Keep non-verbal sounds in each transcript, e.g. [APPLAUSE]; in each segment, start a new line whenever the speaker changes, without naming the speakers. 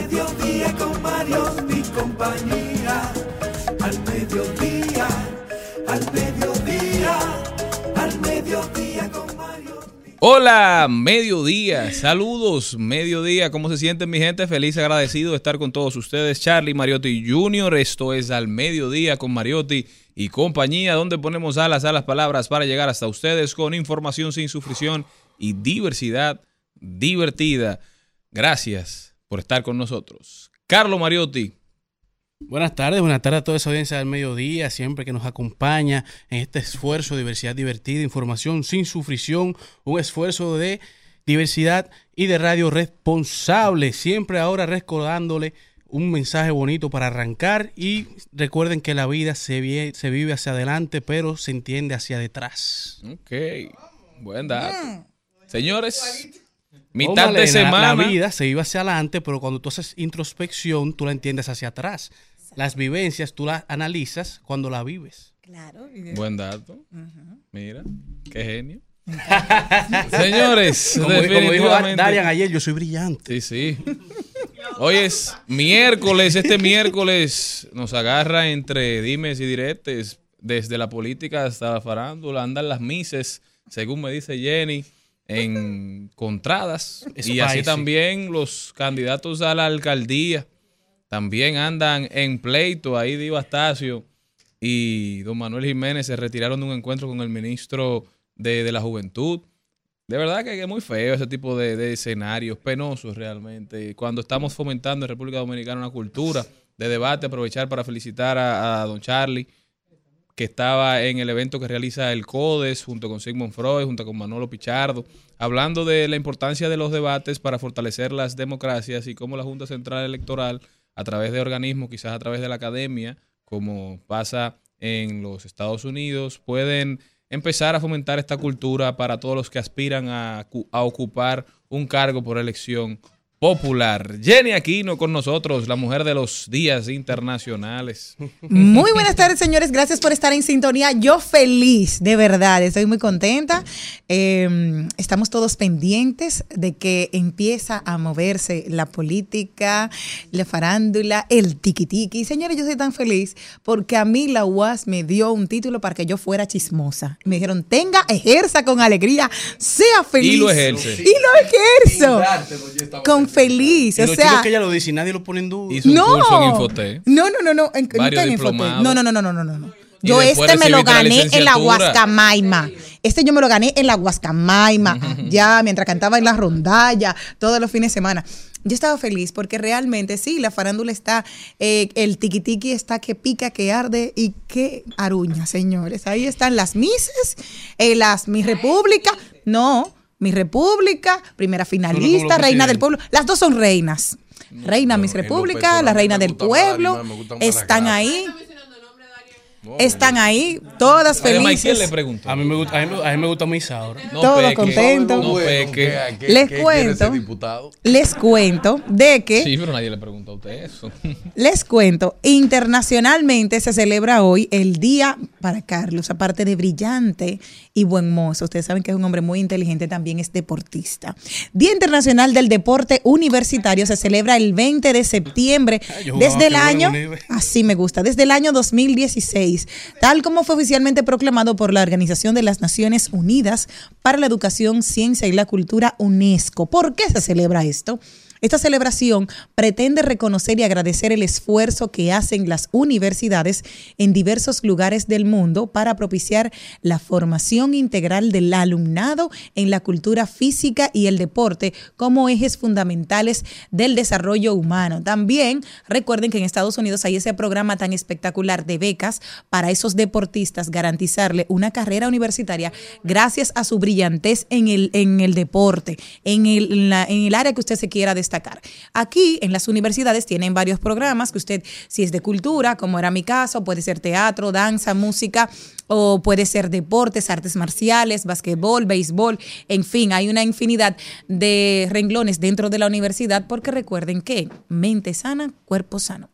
mediodía con Mario y compañía. Al mediodía, al mediodía, al mediodía con Mario.
Hola, mediodía, saludos, mediodía, ¿cómo se sienten mi gente? Feliz, agradecido de estar con todos ustedes, Charlie Mariotti Jr., esto es al mediodía con Mariotti y compañía, donde ponemos alas a las palabras para llegar hasta ustedes con información sin sufrición y diversidad divertida. Gracias por estar con nosotros. Carlos Mariotti,
Buenas tardes, buenas tardes a toda esa audiencia del mediodía, siempre que nos acompaña en este esfuerzo de diversidad divertida, información sin sufrición, un esfuerzo de diversidad y de radio responsable, siempre ahora recordándole un mensaje bonito para arrancar y recuerden que la vida se, vive hacia adelante, pero se entiende hacia detrás.
ok, buen dato. Señores, mitad de
la-
semana.
La vida se vive hacia adelante, pero cuando tú haces introspección, tú la entiendes hacia atrás. Las vivencias tú las analizas cuando la vives.
Claro.
Buen dato. Mira, qué genio. [LAUGHS] Señores,
Como, como dijo Darian ayer, yo soy brillante.
Sí, sí. Hoy es miércoles, este miércoles nos agarra entre dimes y diretes, desde la política hasta la farándula, andan las mises, según me dice Jenny, encontradas. Y así también los candidatos a la alcaldía también andan en pleito. Ahí Diva Astacio y don Manuel Jiménez se retiraron de un encuentro con el ministro de, de la Juventud. De verdad que es muy feo ese tipo de, de escenarios, penosos realmente. Cuando estamos fomentando en República Dominicana una cultura de debate, aprovechar para felicitar a, a don Charlie, que estaba en el evento que realiza el CODES junto con Sigmund Freud, junto con Manolo Pichardo, hablando de la importancia de los debates para fortalecer las democracias y cómo la Junta Central Electoral, a través de organismos, quizás a través de la academia, como pasa en los Estados Unidos, pueden empezar a fomentar esta cultura para todos los que aspiran a, a ocupar un cargo por elección popular. Jenny Aquino con nosotros, la mujer de los días internacionales.
Muy buenas tardes, señores. Gracias por estar en sintonía. Yo feliz, de verdad. Estoy muy contenta. Eh, estamos todos pendientes de que empieza a moverse la política, la farándula, el tiki-tiki. Señores, yo soy tan feliz porque a mí la UAS me dio un título para que yo fuera chismosa. Me dijeron, tenga, ejerza con alegría, sea feliz.
Y lo ejerce.
Y lo ejerzo. Con feliz.
Y
O
lo
sea,
que ella lo dice y nadie lo pone en duda.
Hizo un
no.
curso en Infotec.
No, no, no, no. En, no
Varios
en. No, no, no, no, no, no, no, Yo este me lo
recibiste la
gané en la. Huascamaima. Este yo me lo gané en la Huascamaima, [LAUGHS] ya mientras cantaba en la rondalla, todos los fines de semana. Yo estaba feliz porque realmente sí, la farándula está, eh, el tiki tiki está que pica, que arde y que aruña, señores. Ahí están las mises, eh, las mi república, no, mi república, primera finalista, reina del pueblo. Las dos son reinas. Reina Miss
en lo
República,
personal
la reina del pueblo, están
cara.
ahí. Están ahí, todas
Además, ¿quién le
felices.
preguntó?
A mí me gusta, a mí, me- a mí me gusta Misa ahora.
No
Todo
peque,
contento.
No
Bueno,
peque.
¿qué- qué-
Les cuento. Les cuento de que
Sí, pero nadie le preguntó a usted eso. [LAUGHS]
Les cuento, internacionalmente se celebra hoy el Día para Carlos, aparte de brillante y buen mozo. Ustedes saben que es un hombre muy inteligente, también es deportista. Día Internacional del Deporte Universitario se celebra el 20 de septiembre desde el año, así me gusta, desde el año 2016, tal como fue oficialmente proclamado por la Organización de las Naciones Unidas para la Educación, Ciencia y la Cultura, UNESCO. ¿Por qué se celebra esto? Esta celebración pretende reconocer y agradecer el esfuerzo que hacen las universidades en diversos lugares del mundo para propiciar la formación integral del alumnado en la cultura física y el deporte como ejes fundamentales del desarrollo humano. También recuerden que en Estados Unidos hay ese programa tan espectacular de becas para esos deportistas, garantizarle una carrera universitaria gracias a su brillantez en el, en el deporte, en el, en en el área que usted se quiera destacar. Aquí en las universidades tienen varios programas que usted, si es de cultura, como era mi caso, puede ser teatro, danza, música, o puede ser deportes, artes marciales, basquetbol, béisbol, en fin, hay una infinidad de renglones dentro de la universidad porque recuerden que mente sana, cuerpo sano.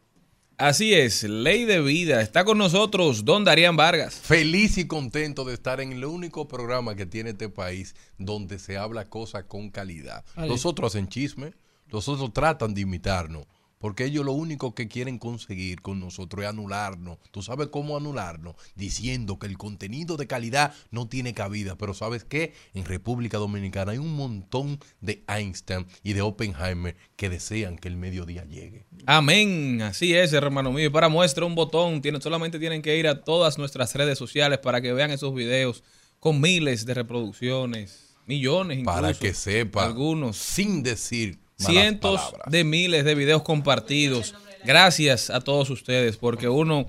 Así es, ley de vida. Está con nosotros don Darían Vargas.
Feliz y contento de estar en el único programa que tiene este país donde se habla cosas con calidad. Los otros hacen chisme, los otros tratan de imitarnos, porque ellos lo único que quieren conseguir con nosotros es anularnos. ¿Tú sabes cómo anularnos? Diciendo que el contenido de calidad no tiene cabida. Pero ¿sabes qué? En República Dominicana hay un montón de Einstein y de Oppenheimer que desean que el mediodía llegue.
Amén. Así es, hermano mío. Y para muestra un botón, tienen, solamente tienen que ir a todas nuestras redes sociales para que vean esos videos con miles de reproducciones, millones incluso.
Para que sepa,
Algunos.
sin decir malas
cientos
palabras.
de miles de videos compartidos. Gracias a todos ustedes, porque uno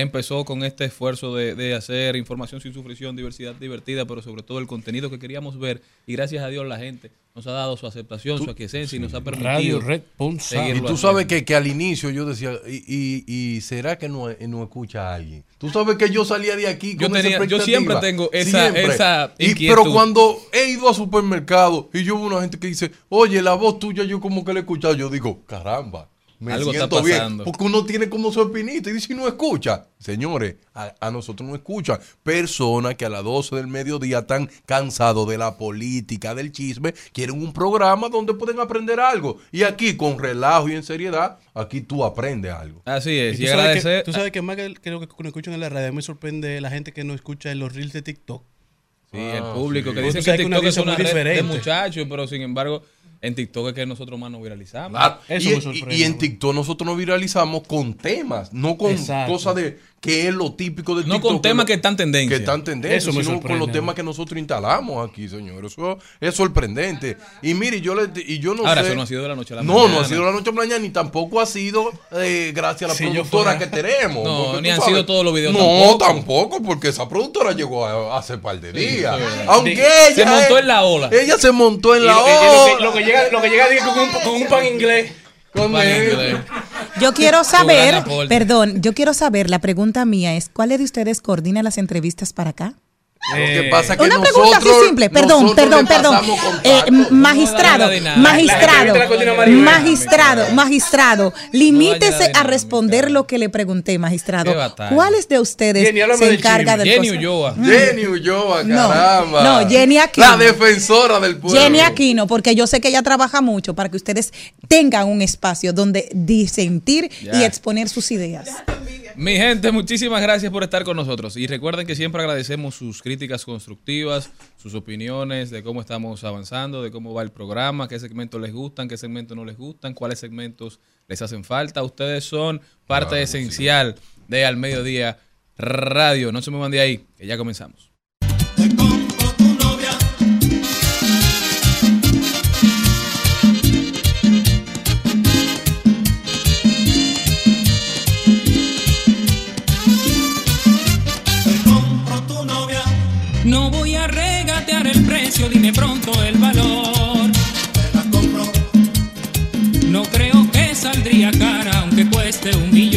empezó con este esfuerzo de, de hacer información sin sufrición, diversidad divertida, pero sobre todo el contenido que queríamos ver. Y gracias a Dios la gente nos ha dado su aceptación, su aquiescencia y nos ha permitido
Radio responsable.
Y tú sabes que, que al inicio yo decía, y, y, y será que no, no escucha a alguien? Tú sabes que yo salía de aquí
Yo
con esa
tenía- yo
expectativa.
siempre tengo esa- esa
Y- pero cuando he ido a supermercado y yo veo una gente que dice, oye, la voz tuya yo como que la he escuchado, yo digo, caramba. Me
Algo está
siento bien, porque uno tiene como su espinita y dice, no escucha. Señores, a, a nosotros no escuchan. Personas que a las 12 del mediodía están cansados de la política, del chisme, quieren un programa donde pueden aprender algo. Y aquí, con relajo y en seriedad, aquí tú aprendes algo.
Así
Y
es.
tú,
Y,
sabes
agradecer.
que, tú sabes que más que, que lo que nos escuchan en la radio, me sorprende la gente que nos escucha en los reels de TikTok.
Sí, el
Ah,
público
sí.
que
Tú
dicen que
sabes que una
TikTok es
audiencia
una de
diferente.
muchachos, pero sin embargo, en TikTok es que nosotros más nos viralizamos.
Ah,
Eso
y,
me sorprende,
y en. TikTok nosotros nos viralizamos con temas, no con
Exacto.
cosas de que es lo típico de
No
TikTok.
con temas que están tendencia.
Que están tendencia,
Eso me
sino con los temas que nosotros instalamos aquí, señor. Eso es sorprendente. Y mire, yo le y yo no
Ahora,
sé.
eso no ha sido de la noche a la
no,
mañana.
no ha sido de la noche a la mañana, ni tampoco ha sido eh, gracias a la
Si
productora que tenemos.
No, ni han
sabes-
sido todos los videos
No,
tampoco.
tampoco, porque esa productora llegó a- hace par de días. Aunque
Sí.
ella.
Se montó en la ola.
Ella se montó en
Y
la
lo,
ola.
lo que, lo que llega, lo que llega diga, con, un, con un pan inglés.
Con él.
Yo quiero saber, perdón, yo quiero saber, la pregunta mía es, ¿cuáles de ustedes coordina las entrevistas para acá?
Lo que
Eh,
pasa es que
Una pregunta así simple, perdón, perdón, perdón. Eh, magistrado,
No
magistrado, magistrado, magistrado, limítese a responder lo que le pregunté, magistrado. ¿Cuáles de ustedes
Jenny,
se encarga del
Jenny
proceso?
Ulloa.
Jenny Ulloa,
No,
caramba.
no, Jenny Aquino.
La defensora del pueblo.
Jenny Aquino, porque yo sé que ella trabaja mucho para que ustedes tengan un espacio donde disentir y exponer sus ideas.
Mi gente, muchísimas gracias por estar con nosotros. Y recuerden que siempre agradecemos sus críticas constructivas, sus opiniones de cómo estamos avanzando, de cómo va el programa, qué segmentos les gustan, qué segmentos no les gustan, cuáles segmentos les hacen falta. Ustedes son parte esencial de Al Mediodía Radio. No se me de ahí, que ya comenzamos.
Pronto el valor.
Te la compro.
No creo que saldría cara aunque cueste un
Pues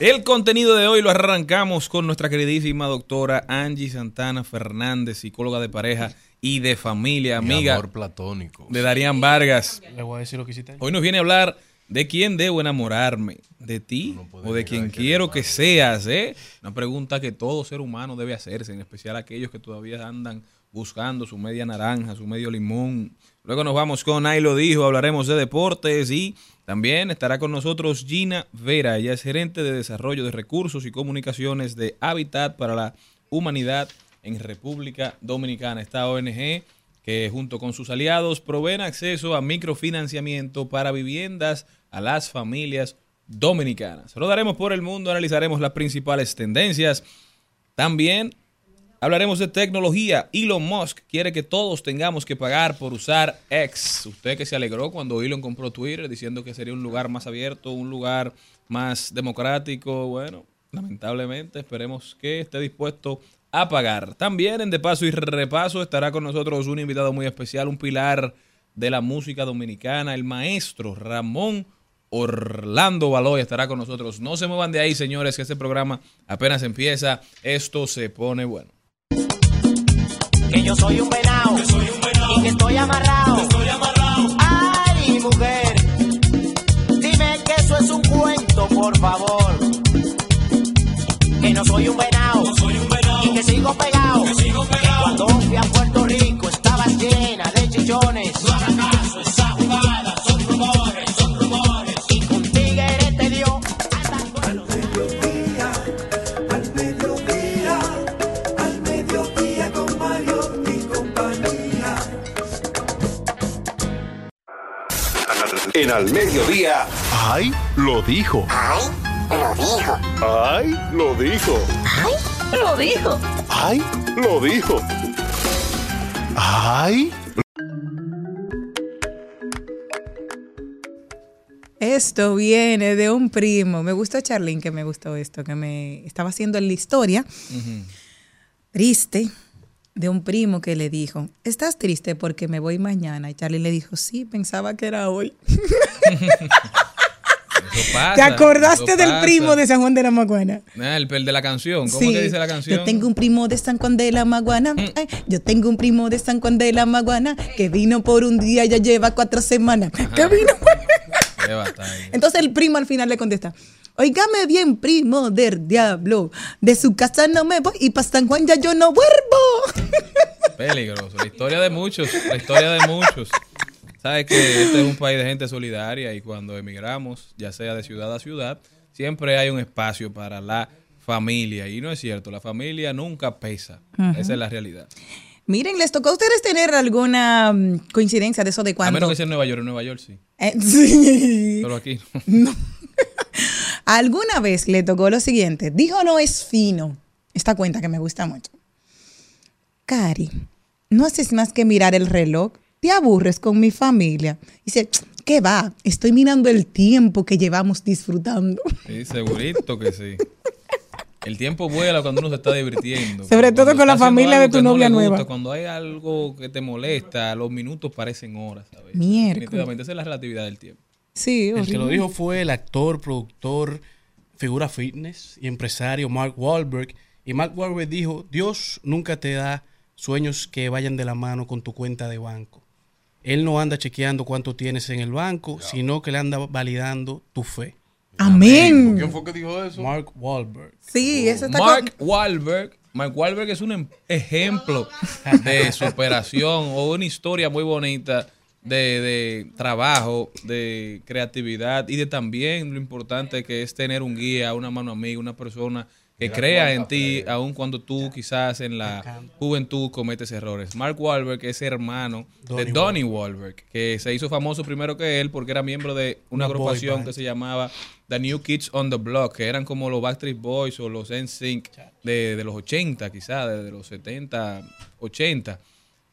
El contenido de hoy lo arrancamos con nuestra queridísima doctora Angie Santana Fernández, psicóloga de pareja y de familia,
Mi
amiga
amor platónico.
de Darían Vargas.
Le voy a decir lo que hiciste.
Hoy nos viene a hablar ¿De quién debo enamorarme? ¿De ti o de quien quiero que seas? ¿eh? Una pregunta que todo ser humano debe hacerse, en especial aquellos que todavía andan buscando su media naranja, su medio limón. Luego nos vamos con Ahí lo dijo, hablaremos de deportes y también estará con nosotros Gina Vera, ella es gerente de desarrollo de recursos y comunicaciones de Habitat para la Humanidad en República Dominicana. Esta ONG que junto con sus aliados proveen acceso a microfinanciamiento para viviendas a las familias dominicanas. Rodaremos por el mundo, analizaremos las principales tendencias. También hablaremos de tecnología. Elon Musk quiere que todos tengamos que pagar por usar X. Usted que se alegró cuando Elon compró Twitter diciendo que sería un lugar más abierto, un lugar más democrático. Bueno, lamentablemente esperemos que esté dispuesto a pagar. También en De Paso y Repaso estará con nosotros un invitado muy especial, un pilar de la música dominicana, el maestro Ramón Orlando Baloy estará con nosotros. No se muevan de ahí, señores, que este programa apenas empieza. Esto se pone bueno.
Que yo soy un venado y que estoy amarrado. Ay, mujer, dime que eso es un cuento, por favor. Que no soy un venado y que sigo pegado. Que cuando fui a Puerto Rico estaba llena de chichones.
En al mediodía. ¡Ay! Lo dijo. ¡Ay! Lo dijo. ¡Ay! Lo dijo.
Lo dijo.
¡Ay! Lo dijo. ¡Ay!
Esto viene de un primo. Me gustó Charlene que me gustó esto, que me estaba haciendo la historia triste de un primo que le dijo, ¿estás triste porque me voy mañana? Y Charlie le dijo, sí, pensaba que era hoy. [LAUGHS]
Pasa,
¿Te acordaste del primo de San Juan de la Maguana?
Ah, el, el de la canción. ¿Cómo
Sí.
que dice la canción? Mm.
Yo tengo un primo de San Juan de la Maguana. Ay, yo tengo un primo de San Juan de la Maguana que vino por un día y ya lleva cuatro semanas. Que vino. Entonces el primo al final le contesta. Oígame bien, primo del diablo. De su casa no me voy y para San Juan ya yo no vuelvo. [LAUGHS]
Peligroso. La historia de muchos. La historia de muchos. Sabes que este es un país de gente solidaria y cuando emigramos, ya sea de ciudad a ciudad, siempre hay un espacio para la familia. Y no es cierto, la familia nunca pesa. Esa es la realidad.
Miren, ¿les tocó a ustedes tener alguna mm, coincidencia de eso de
A
cuando?
menos que sea en Nueva York, en Nueva York sí.
Eh, [LAUGHS] sí.
Pero aquí no.
Alguna vez le tocó lo siguiente. Dijo no es fino. Esta cuenta que me gusta mucho. Cari, no haces más que mirar el reloj. Te aburres con mi familia. Dice, ¿qué va? Estoy mirando el tiempo que llevamos disfrutando.
Sí, segurito que sí. El tiempo vuela cuando uno se está divirtiendo.
Sobre
Cuando
todo con la familia de tu
no
novia
gusta,
nueva.
Cuando hay algo que te molesta, los minutos parecen horas, ¿sabes?
Miércoles.
Definitivamente, esa es la relatividad del tiempo.
Sí,
El que lo
horrible.
dijo fue el actor, productor, figura fitness y empresario Mark Wahlberg. Y Mark Wahlberg dijo, Dios nunca te da sueños que vayan de la mano con tu cuenta de banco. Él no anda chequeando cuánto tienes en el banco, sino que le anda validando tu fe.
Amén.
¿Quién fue que dijo eso?
Mark Wahlberg.
Sí, eso está
Mark
con-
Wahlberg. Mark Wahlberg es un em- ejemplo [LAUGHS] de superación o una historia muy bonita de, de trabajo, de creatividad y de también lo importante que es tener un guía, una mano amiga, una persona que crea en ti, aun cuando tú quizás en la juventud cometes errores. Mark Wahlberg es hermano de
Donnie
Wahlberg, que se hizo famoso primero que él porque era miembro de una, agrupación que se llamaba The New Kids on the Block, que eran como los Backstreet Boys o los NSYNC de, de los 80, quizás, de, de los 70, 80.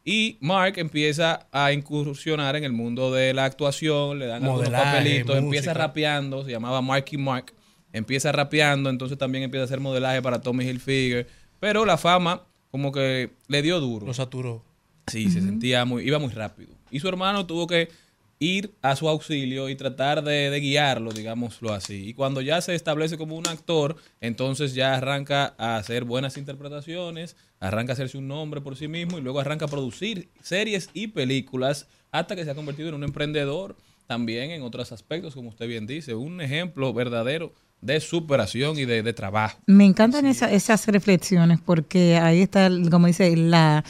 Y Mark empieza a incursionar en el mundo de la actuación, le dan algunos papelitos, empieza rapeando, se llamaba Marky Mark, empieza rapeando, entonces también empieza a hacer modelaje para Tommy Hilfiger, pero la fama como que le dio duro.
Lo saturó.
Sí, se sentía muy, iba muy rápido. Y su hermano tuvo que ir a su auxilio y tratar de, de guiarlo, digámoslo así. Y cuando ya se establece como un actor, entonces ya arranca a hacer buenas interpretaciones, arranca a hacerse un nombre por sí mismo y luego arranca a producir series y películas hasta que se ha convertido en un emprendedor también en otros aspectos, como usted bien dice, un ejemplo verdadero de superación y de, de trabajo.
Me encantan esa- esas reflexiones porque ahí está, como dice, la,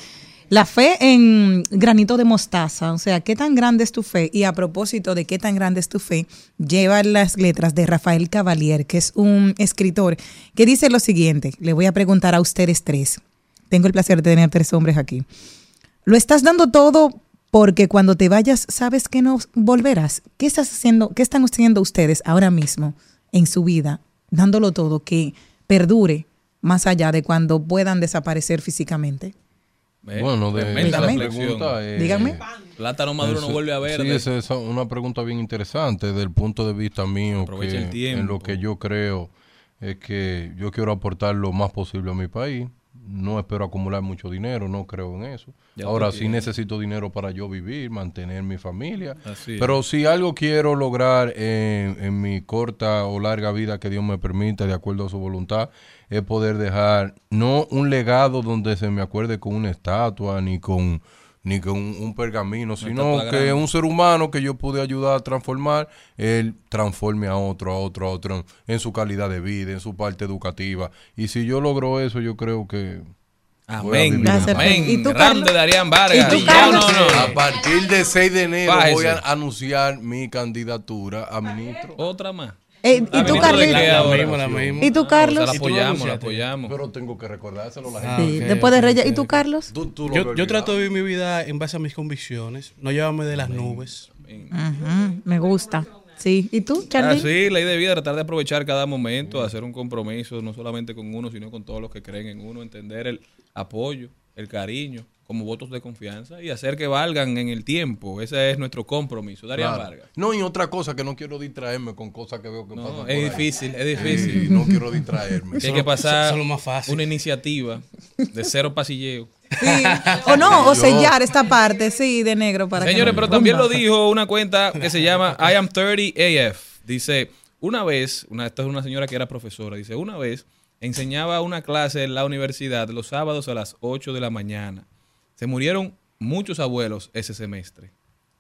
la fe en granito de mostaza. O sea, qué tan grande es tu fe. Y a propósito de qué tan grande es tu fe, lleva las letras de Rafael Cavalier, que es un escritor, que dice lo siguiente. Le voy a preguntar a ustedes tres. Tengo el placer de tener tres hombres aquí. ¿Lo estás dando todo porque cuando te vayas sabes que no volverás? ¿Qué estás haciendo? ¿Qué están haciendo ustedes ahora mismo en su vida, dándolo todo que perdure más allá de cuando puedan desaparecer físicamente?
Eh,
Bueno, de
tremenda
esa
reflexión.
pregunta, eh,
Díganme.
Plátano maduro no vuelve a ver.
Sí, esa es una pregunta bien interesante desde el punto de vista mío.
Aprovecha
que
el tiempo.
En lo que yo creo es que yo quiero aportar lo más posible a mi país. No espero acumular mucho dinero, no creo en eso.
Ya
Ahora sí necesito dinero para yo vivir, mantener mi familia.
Así.
Pero si algo quiero lograr en, en mi corta o larga vida que Dios me permita, de acuerdo a su voluntad, es poder dejar no un legado donde se me acuerde con una estatua ni con ni con un, un pergamino, sino que
grande.
un ser humano que yo pude ayudar a transformar, él transforme a otro, a otro, a otro en su calidad de vida, en su parte educativa. Y si yo logro eso, yo creo que
Amén.
vivir
Va a
en
ser
paz.
feliz. ¿Y tú,
Grande? Darían Vargas.
¿Y tú,
No,
Carlos?
no, no.
A partir del 6 de enero voy a anunciar mi candidatura a ministro.
Otra más.
Eh, ¿Y tú,
misma.
¿Y tú,
O sea,
Carlos?
la
¿Y tú
apoyamos, la apoyamos.
Pero tengo que recordárselo a la
Ah,
gente.
Sí, después de Reyes. ¿Y tú, Carlos?
Tú- tú lo
Yo, yo trato de vivir mi vida en base a mis convicciones, no llevarme de las nubes.
Me gusta. Sí. ¿Y tú,
Ah,
Charlie?
sí, ley de vida, tratar de aprovechar cada momento, hacer un compromiso, no solamente con uno, sino con todos los que creen en uno, entender el apoyo, el cariño, como votos de confianza y hacer que valgan en el tiempo. Ese es nuestro compromiso. Darían
Claro.
Vargas.
No, y otra cosa que no quiero distraerme con cosas que veo que
No,
pasan. por
es
ahí.
difícil, es
Sí,
difícil.
no quiero distraerme. [LAUGHS]
Que hay que pasar
eso es lo más fácil.
una iniciativa de cero pasilleo.
Sí. O no, o sellar esta parte, sí, de negro para que
Señores,
no-
pero también lo dijo una cuenta que se llama I am 30 AF. Dice, una vez, una, esta es una señora que era profesora, dice, una vez enseñaba una clase en la universidad los sábados a las 8 de la mañana. Se murieron muchos abuelos ese semestre.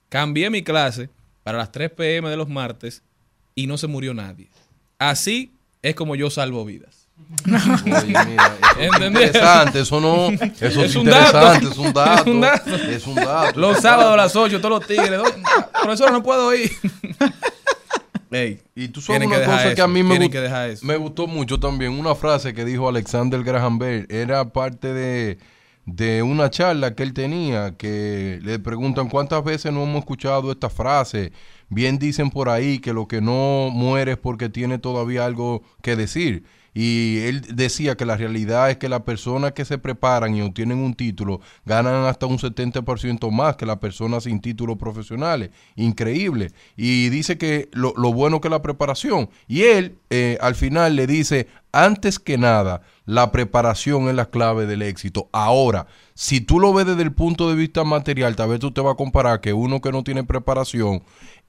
Cambié mi clase para las 3 pm de los martes y no se murió nadie. Así es como yo salvo vidas.
Oye, mira, eso es interesante, eso no, eso [LAUGHS] es,
Es un
interesante,
dato. [LAUGHS]
es un dato,
Es un dato.
es un dato.
Los sábados a las 8, todos los tigres. "Doy- Profesor, no puedo ir. [LAUGHS] Ey,
Y tú sabes una
que
cosa que
eso,
a mí me, gust-
que
me gustó mucho también, una frase que dijo Alexander Graham Bell, era parte de, de una charla que él tenía, que le preguntan cuántas veces no hemos escuchado esta frase. Bien dicen por ahí que lo que no muere es porque tiene todavía algo que decir. Y él decía que la realidad es que las personas que se preparan y obtienen un título ganan hasta un 70% más que las personas sin títulos profesionales. Increíble. Y dice que lo, lo bueno que la preparación. Y él eh, al final le dice, antes que nada, la preparación es la clave del éxito. Ahora, si tú lo ves desde el punto de vista material, tal vez tú te vas a comparar que uno que no tiene preparación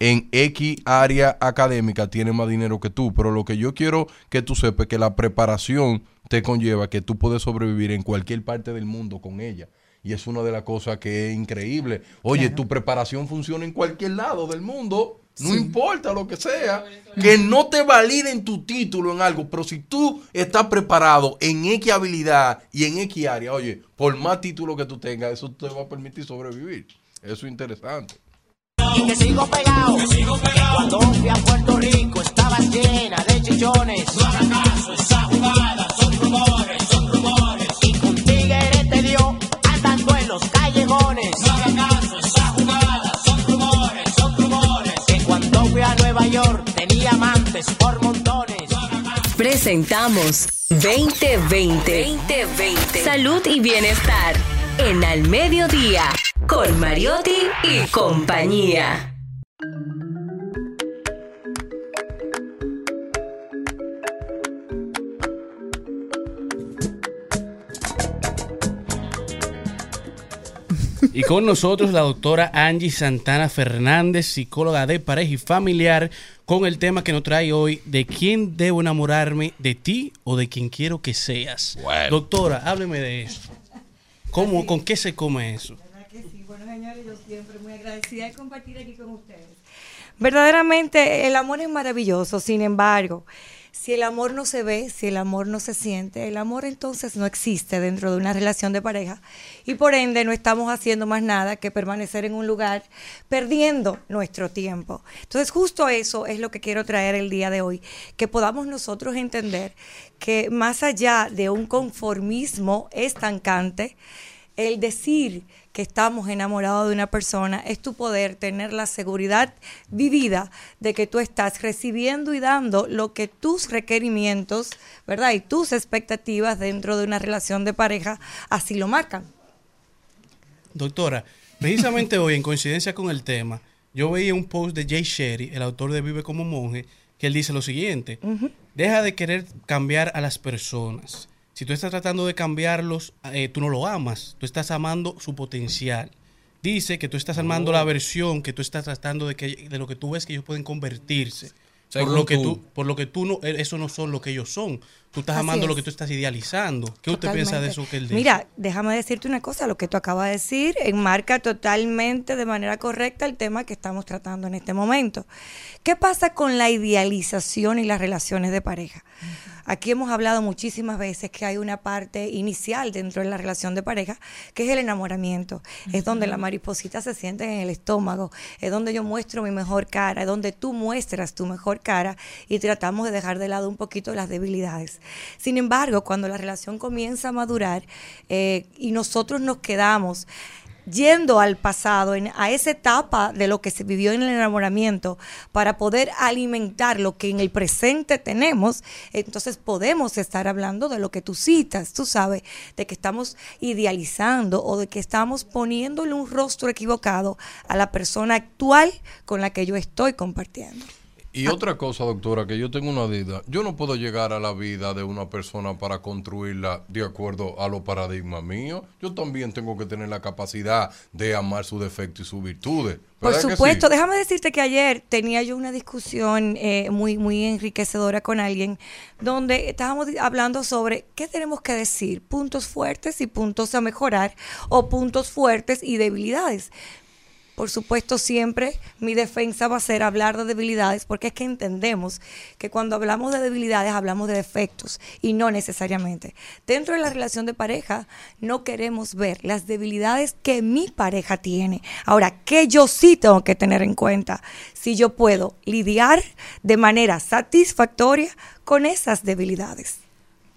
en X área académica tiene más dinero que tú. Pero lo que yo quiero que tú sepas es que la preparación te conlleva que tú puedes sobrevivir en cualquier parte del mundo con ella. Y es una de las cosas que es increíble. Oye, tu preparación funciona en cualquier lado del mundo. No importa lo que sea. Que no te validen tu título en algo. Pero si tú estás preparado en X habilidad y en X área, oye, por más título que tú tengas, eso te va a permitir sobrevivir. Eso es interesante.
Y que sigo pegado. Cuando fui a Puerto Rico estaba llena de chichones. No hagas caso, esa jugada son rumores, son rumores. Y con tigre te dio andando en los callejones. No hagas caso, esa jugada son rumores, son rumores. Que cuando fui a Nueva York tenía amantes por montones.
Presentamos 2020. 2020. Salud y bienestar. En Al Mediodía. Con Mariotti y compañía.
Y con nosotros la doctora Angie Santana Fernández, psicóloga de pareja y familiar, con el tema que nos trae hoy de quién debo enamorarme, de ti o de quien quiero que seas.
Bueno.
Doctora, hábleme de eso. ¿Cómo, ¿Con qué se come eso?
Señores, yo siempre muy agradecida de compartir aquí con ustedes. Verdaderamente el amor es maravilloso, sin embargo, si el amor no se ve, si el amor no se siente, el amor entonces no existe dentro de una relación de pareja y por ende no estamos haciendo más nada que permanecer en un lugar perdiendo nuestro tiempo. Entonces justo eso es lo que quiero traer el día de hoy, que podamos nosotros entender que más allá de un conformismo estancante, el decir que estamos enamorados de una persona es tu poder tener la seguridad vivida de que tú estás recibiendo y dando lo que tus requerimientos, ¿verdad? Y tus expectativas dentro de una relación de pareja así lo marcan.
Doctora, precisamente hoy, en coincidencia con el tema, yo veía un post de Jay Sherry, el autor de Vive como monje, que él dice lo siguiente, deja de querer cambiar a las personas. Si tú estás tratando de cambiarlos, eh, tú no lo amas, tú estás amando su potencial. Dice que tú estás amando la versión que tú estás tratando de, que, de lo que tú ves que ellos pueden convertirse. Por lo, que
tú.
por lo que tú no, eh, eso no son lo que ellos son. Tú estás
Así
amando lo que tú estás idealizando. ¿Qué usted piensa de eso que él dice?
Mira, déjame decirte una cosa, lo que tú acabas de decir enmarca totalmente de manera correcta el tema que estamos tratando en este momento. ¿Qué pasa con la idealización y las relaciones de pareja? Aquí hemos hablado muchísimas veces que hay una parte inicial dentro de la relación de pareja, que es el enamoramiento. Es donde la mariposita se siente en el estómago, es donde yo muestro mi mejor cara, es donde tú muestras tu mejor cara y tratamos de dejar de lado un poquito las debilidades. Sin embargo, cuando la relación comienza a madurar eh, y nosotros nos quedamos yendo al pasado, a esa etapa de lo que se vivió en el enamoramiento, para poder alimentar lo que en el presente tenemos, entonces podemos estar hablando de lo que tú citas, tú sabes, de que estamos idealizando o de que estamos poniéndole un rostro equivocado a la persona actual con la que yo estoy compartiendo.
Y otra cosa, doctora, que yo tengo una duda. Yo no puedo llegar a la vida de una persona para construirla de acuerdo a los paradigmas míos. Yo también tengo que tener la capacidad de amar sus defectos y sus virtudes.
Por supuesto, déjame decirte que ayer tenía yo una discusión eh, muy, muy enriquecedora con alguien donde estábamos hablando sobre qué tenemos que decir, puntos fuertes y puntos a mejorar o puntos fuertes y debilidades. Por supuesto, siempre mi defensa va a ser hablar de debilidades, porque es que entendemos que cuando hablamos de debilidades hablamos de defectos y no necesariamente. Dentro de la relación de pareja no queremos ver las debilidades que mi pareja tiene. Ahora, que yo sí tengo que tener en cuenta si yo puedo lidiar de manera satisfactoria con esas debilidades.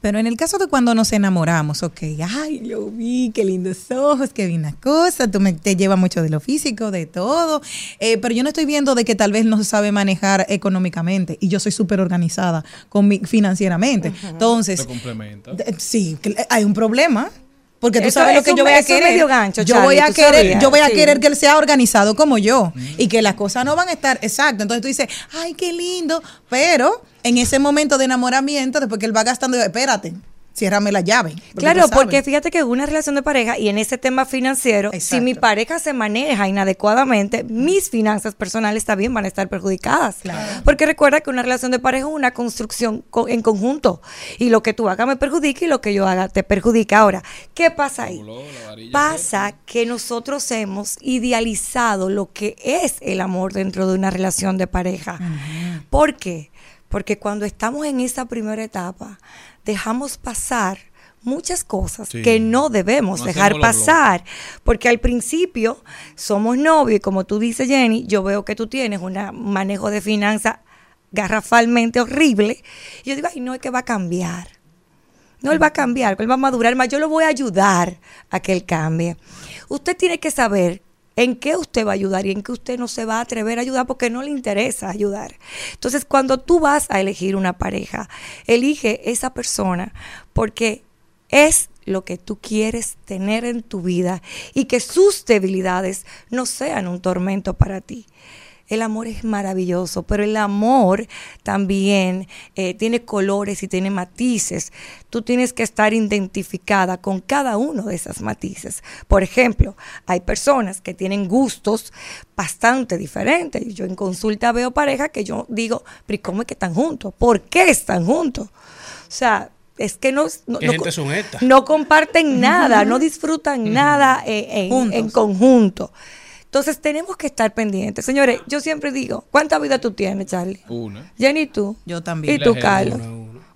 Pero en el caso de cuando nos enamoramos, ok, ay, lo vi, qué lindos ojos, qué linda cosa, tú me, te llevas mucho de lo físico, de todo, eh, pero yo no estoy viendo de que tal vez no se sabe manejar económicamente y yo soy súper organizada con mi, financieramente. Entonces,
Te complementa.
sí, hay un problema. Porque tú
Eso
sabes lo que yo voy a querer.
medio gancho,
yo voy a querer,
sabías,
yo voy a
sí.
querer que él sea organizado como yo y que las cosas no van a estar exacto. Entonces tú dices, ay, qué lindo, pero en ese momento de enamoramiento, después que él va gastando, espérate, ciérrame la llave. porque
Claro, porque fíjate que una relación de pareja y en ese tema financiero, si mi pareja se maneja inadecuadamente, mis finanzas personales también van a estar perjudicadas. Porque recuerda que una relación de pareja es una construcción co- en conjunto y lo que tú hagas me perjudica y lo que yo haga te perjudica. Ahora, ¿qué pasa ahí? Pasa que nosotros hemos idealizado lo que es el amor dentro de una relación de pareja. ¿Por qué? Porque cuando estamos en esa primera etapa, dejamos pasar muchas cosas
Sí.
que no debemos
No
dejar pasar. Porque al principio somos novios y como tú dices, Jenny, yo veo que tú tienes un manejo de finanzas garrafalmente horrible. Y yo digo, ay, no, es que va a cambiar. No, él va a cambiar, él va a madurar más. Yo lo voy a ayudar a que él cambie. Usted tiene que saber en qué usted va a ayudar y en qué usted no se va a atrever a ayudar porque no le interesa ayudar. Entonces, cuando tú vas a elegir una pareja, elige esa persona porque es lo que tú quieres tener en tu vida y que sus debilidades no sean un tormento para ti. El amor es maravilloso, pero el amor también eh, tiene colores y tiene matices. Tú tienes que estar identificada con cada uno de esos matices. Por ejemplo, hay personas que tienen gustos bastante diferentes. Yo en consulta veo parejas que yo digo, pero ¿y ¿cómo es que están juntos? ¿Por qué están juntos? O sea, es que no, no,
¿Qué
no- comparten nada, no [LAUGHS] disfrutan nada eh, en, en conjunto. Entonces tenemos que estar pendientes. Señores, yo siempre digo, ¿cuánta vida tú tienes, Charlie?
Una.
Jenny, tú.
Yo
¿Y
también.
tú,
La
Carlos?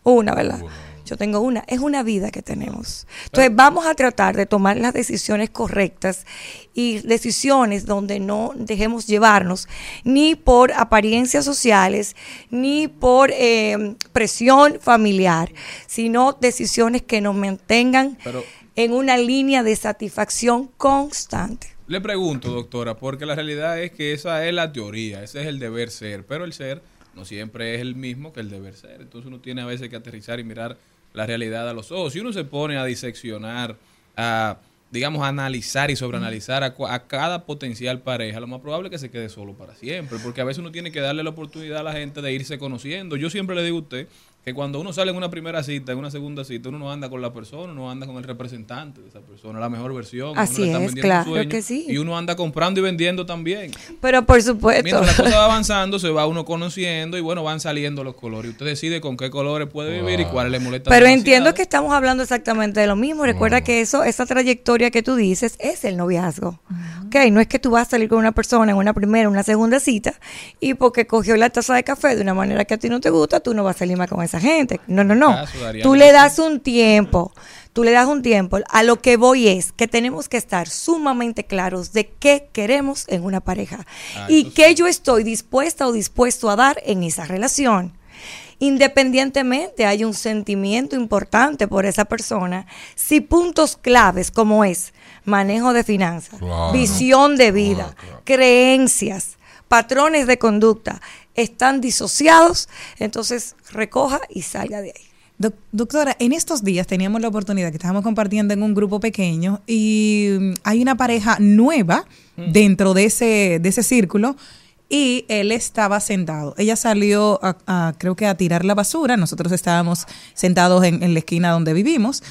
Una, ¿verdad? Yo tengo una. Es una vida que tenemos. Entonces vamos a tratar de tomar las decisiones correctas y decisiones donde no dejemos llevarnos ni por apariencias sociales, ni por eh, presión familiar, sino decisiones que nos mantengan
Pero-
en una línea de satisfacción constante.
Le pregunto, doctora, porque la realidad es que esa es la teoría, ese es el deber ser, pero el ser no siempre es el mismo que el deber ser. Entonces uno tiene a veces que aterrizar y mirar la realidad a los ojos. Si uno se pone a diseccionar, a, digamos, a analizar y sobreanalizar a, a cada potencial pareja, lo más probable es que se quede solo para siempre, porque a veces uno tiene que darle la oportunidad a la gente de irse conociendo. Yo siempre le digo a usted que cuando uno sale en una primera cita, en una segunda cita, uno no anda con la persona, uno anda con el representante de esa persona, la mejor versión. a uno
Así
le están
es, claro
sueño,
que sí.
Y uno anda comprando y vendiendo también.
Pero por supuesto.
Mientras la cosa [LAUGHS] va avanzando, se va uno conociendo y bueno, van saliendo los colores. Y usted decide con qué colores puede vivir y cuáles le molestan.
Pero
demasiado.
entiendo que estamos hablando exactamente de lo mismo. Recuerda que eso, esa trayectoria que tú dices es el noviazgo. Ok, no es que tú vas a salir con una persona en una primera, una segunda cita y porque cogió la taza de café de una manera que a ti no te gusta, tú no vas a salir más con esa gente. No, no, no.
Daría,
Tú le das un tiempo. Tú le das un tiempo. A lo que voy es que tenemos que estar sumamente claros de qué queremos en una pareja
Ah,
y qué
sí.
yo estoy dispuesta o dispuesto a dar en esa relación. Independientemente hay un sentimiento importante por esa persona, si puntos claves como es manejo de finanzas,
Claro.
visión de vida, creencias, patrones de conducta están disociados, entonces recoja y salga de ahí.
Doc- doctora, en estos días teníamos la oportunidad que estábamos compartiendo en un grupo pequeño y mm, hay una pareja nueva dentro de ese, de ese círculo y él estaba sentado. Ella salió, a, a- creo que a tirar la basura, nosotros estábamos sentados en, en la esquina donde vivimos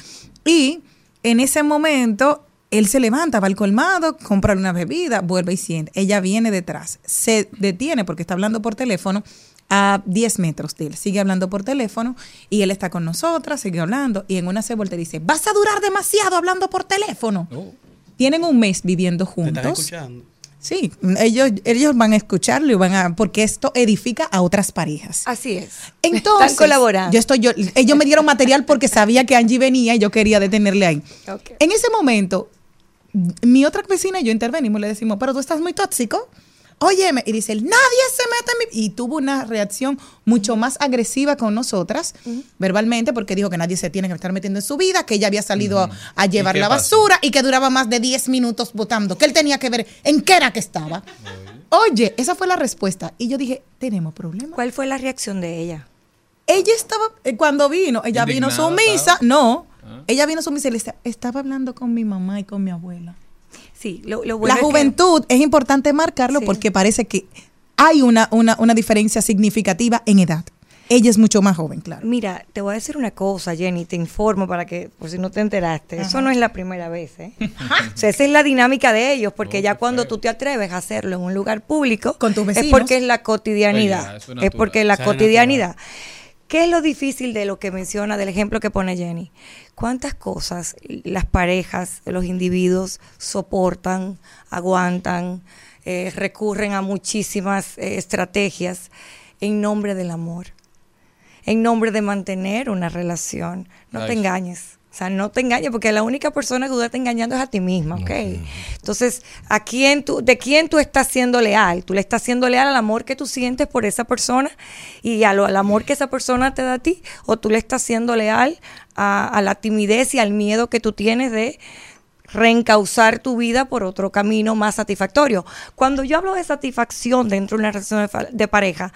y en ese momento él se levanta, va al colmado, compra una bebida, vuelve y siente. Ella viene detrás, se detiene porque está hablando por teléfono a 10 metros de él. Sigue hablando por teléfono y él está con nosotras, sigue hablando y en una se voltea y dice, vas a durar demasiado hablando por teléfono.
Oh.
Tienen un mes viviendo
¿Te están
juntos.
escuchando?
Sí, ellos, ellos van a escucharlo y van a, porque esto edifica a otras parejas.
Así es.
Entonces,
Están colaborando.
Yo estoy, yo, ellos me dieron material porque sabía que Angie venía y yo quería detenerle ahí. En ese momento, mi otra vecina y yo intervenimos y le decimos, pero tú estás muy tóxico. Óyeme, y dice, él, nadie se mete en mi... Y tuvo una reacción mucho más agresiva con nosotras, verbalmente, porque dijo que nadie se tiene que estar metiendo en su vida, que ella había salido a, a llevar la
pasó?
basura y que duraba más de 10 minutos votando, que él tenía que ver en qué era que estaba. Oye, esa fue la respuesta. Y yo dije, tenemos problemas.
¿Cuál fue la reacción de ella?
Ella estaba, eh, cuando vino, ella vino
Indignada,
sumisa, no,
Ah.
ella vino sumisa y le decía, estaba hablando con mi mamá y con mi abuela.
Sí, lo, lo bueno
la
es que-
juventud es importante marcarlo
Sí.
porque parece que hay una, una, una diferencia significativa en edad. Ella es mucho más joven, claro.
Mira, te voy a decir una cosa, Jenny, te informo para que, por si no te enteraste, eso no es la primera vez, ¿eh? o sea, esa es la dinámica de ellos, porque ya cuando tú te atreves a hacerlo en un lugar público,
Con tus
es porque es la cotidianidad,
Oye, es
porque es la cotidianidad. ¿Qué es lo difícil de lo que menciona, del ejemplo que pone Jenny? ¿Cuántas cosas las parejas, los individuos soportan, aguantan, eh, recurren a muchísimas eh, estrategias en nombre del amor? en nombre de mantener una relación. No te engañes. O sea, no te engañes porque la única persona que tú estás engañando es a ti misma, ¿ok? Entonces, ¿a quién tú, ¿de quién tú estás siendo leal? Tú le estás siendo leal al amor que tú sientes por esa persona y a lo- al amor que esa persona te da a ti, o tú le estás siendo leal a, a la timidez y al miedo que tú tienes de reencauzar tu vida por otro camino más satisfactorio. Cuando yo hablo de satisfacción dentro de una relación de, de pareja,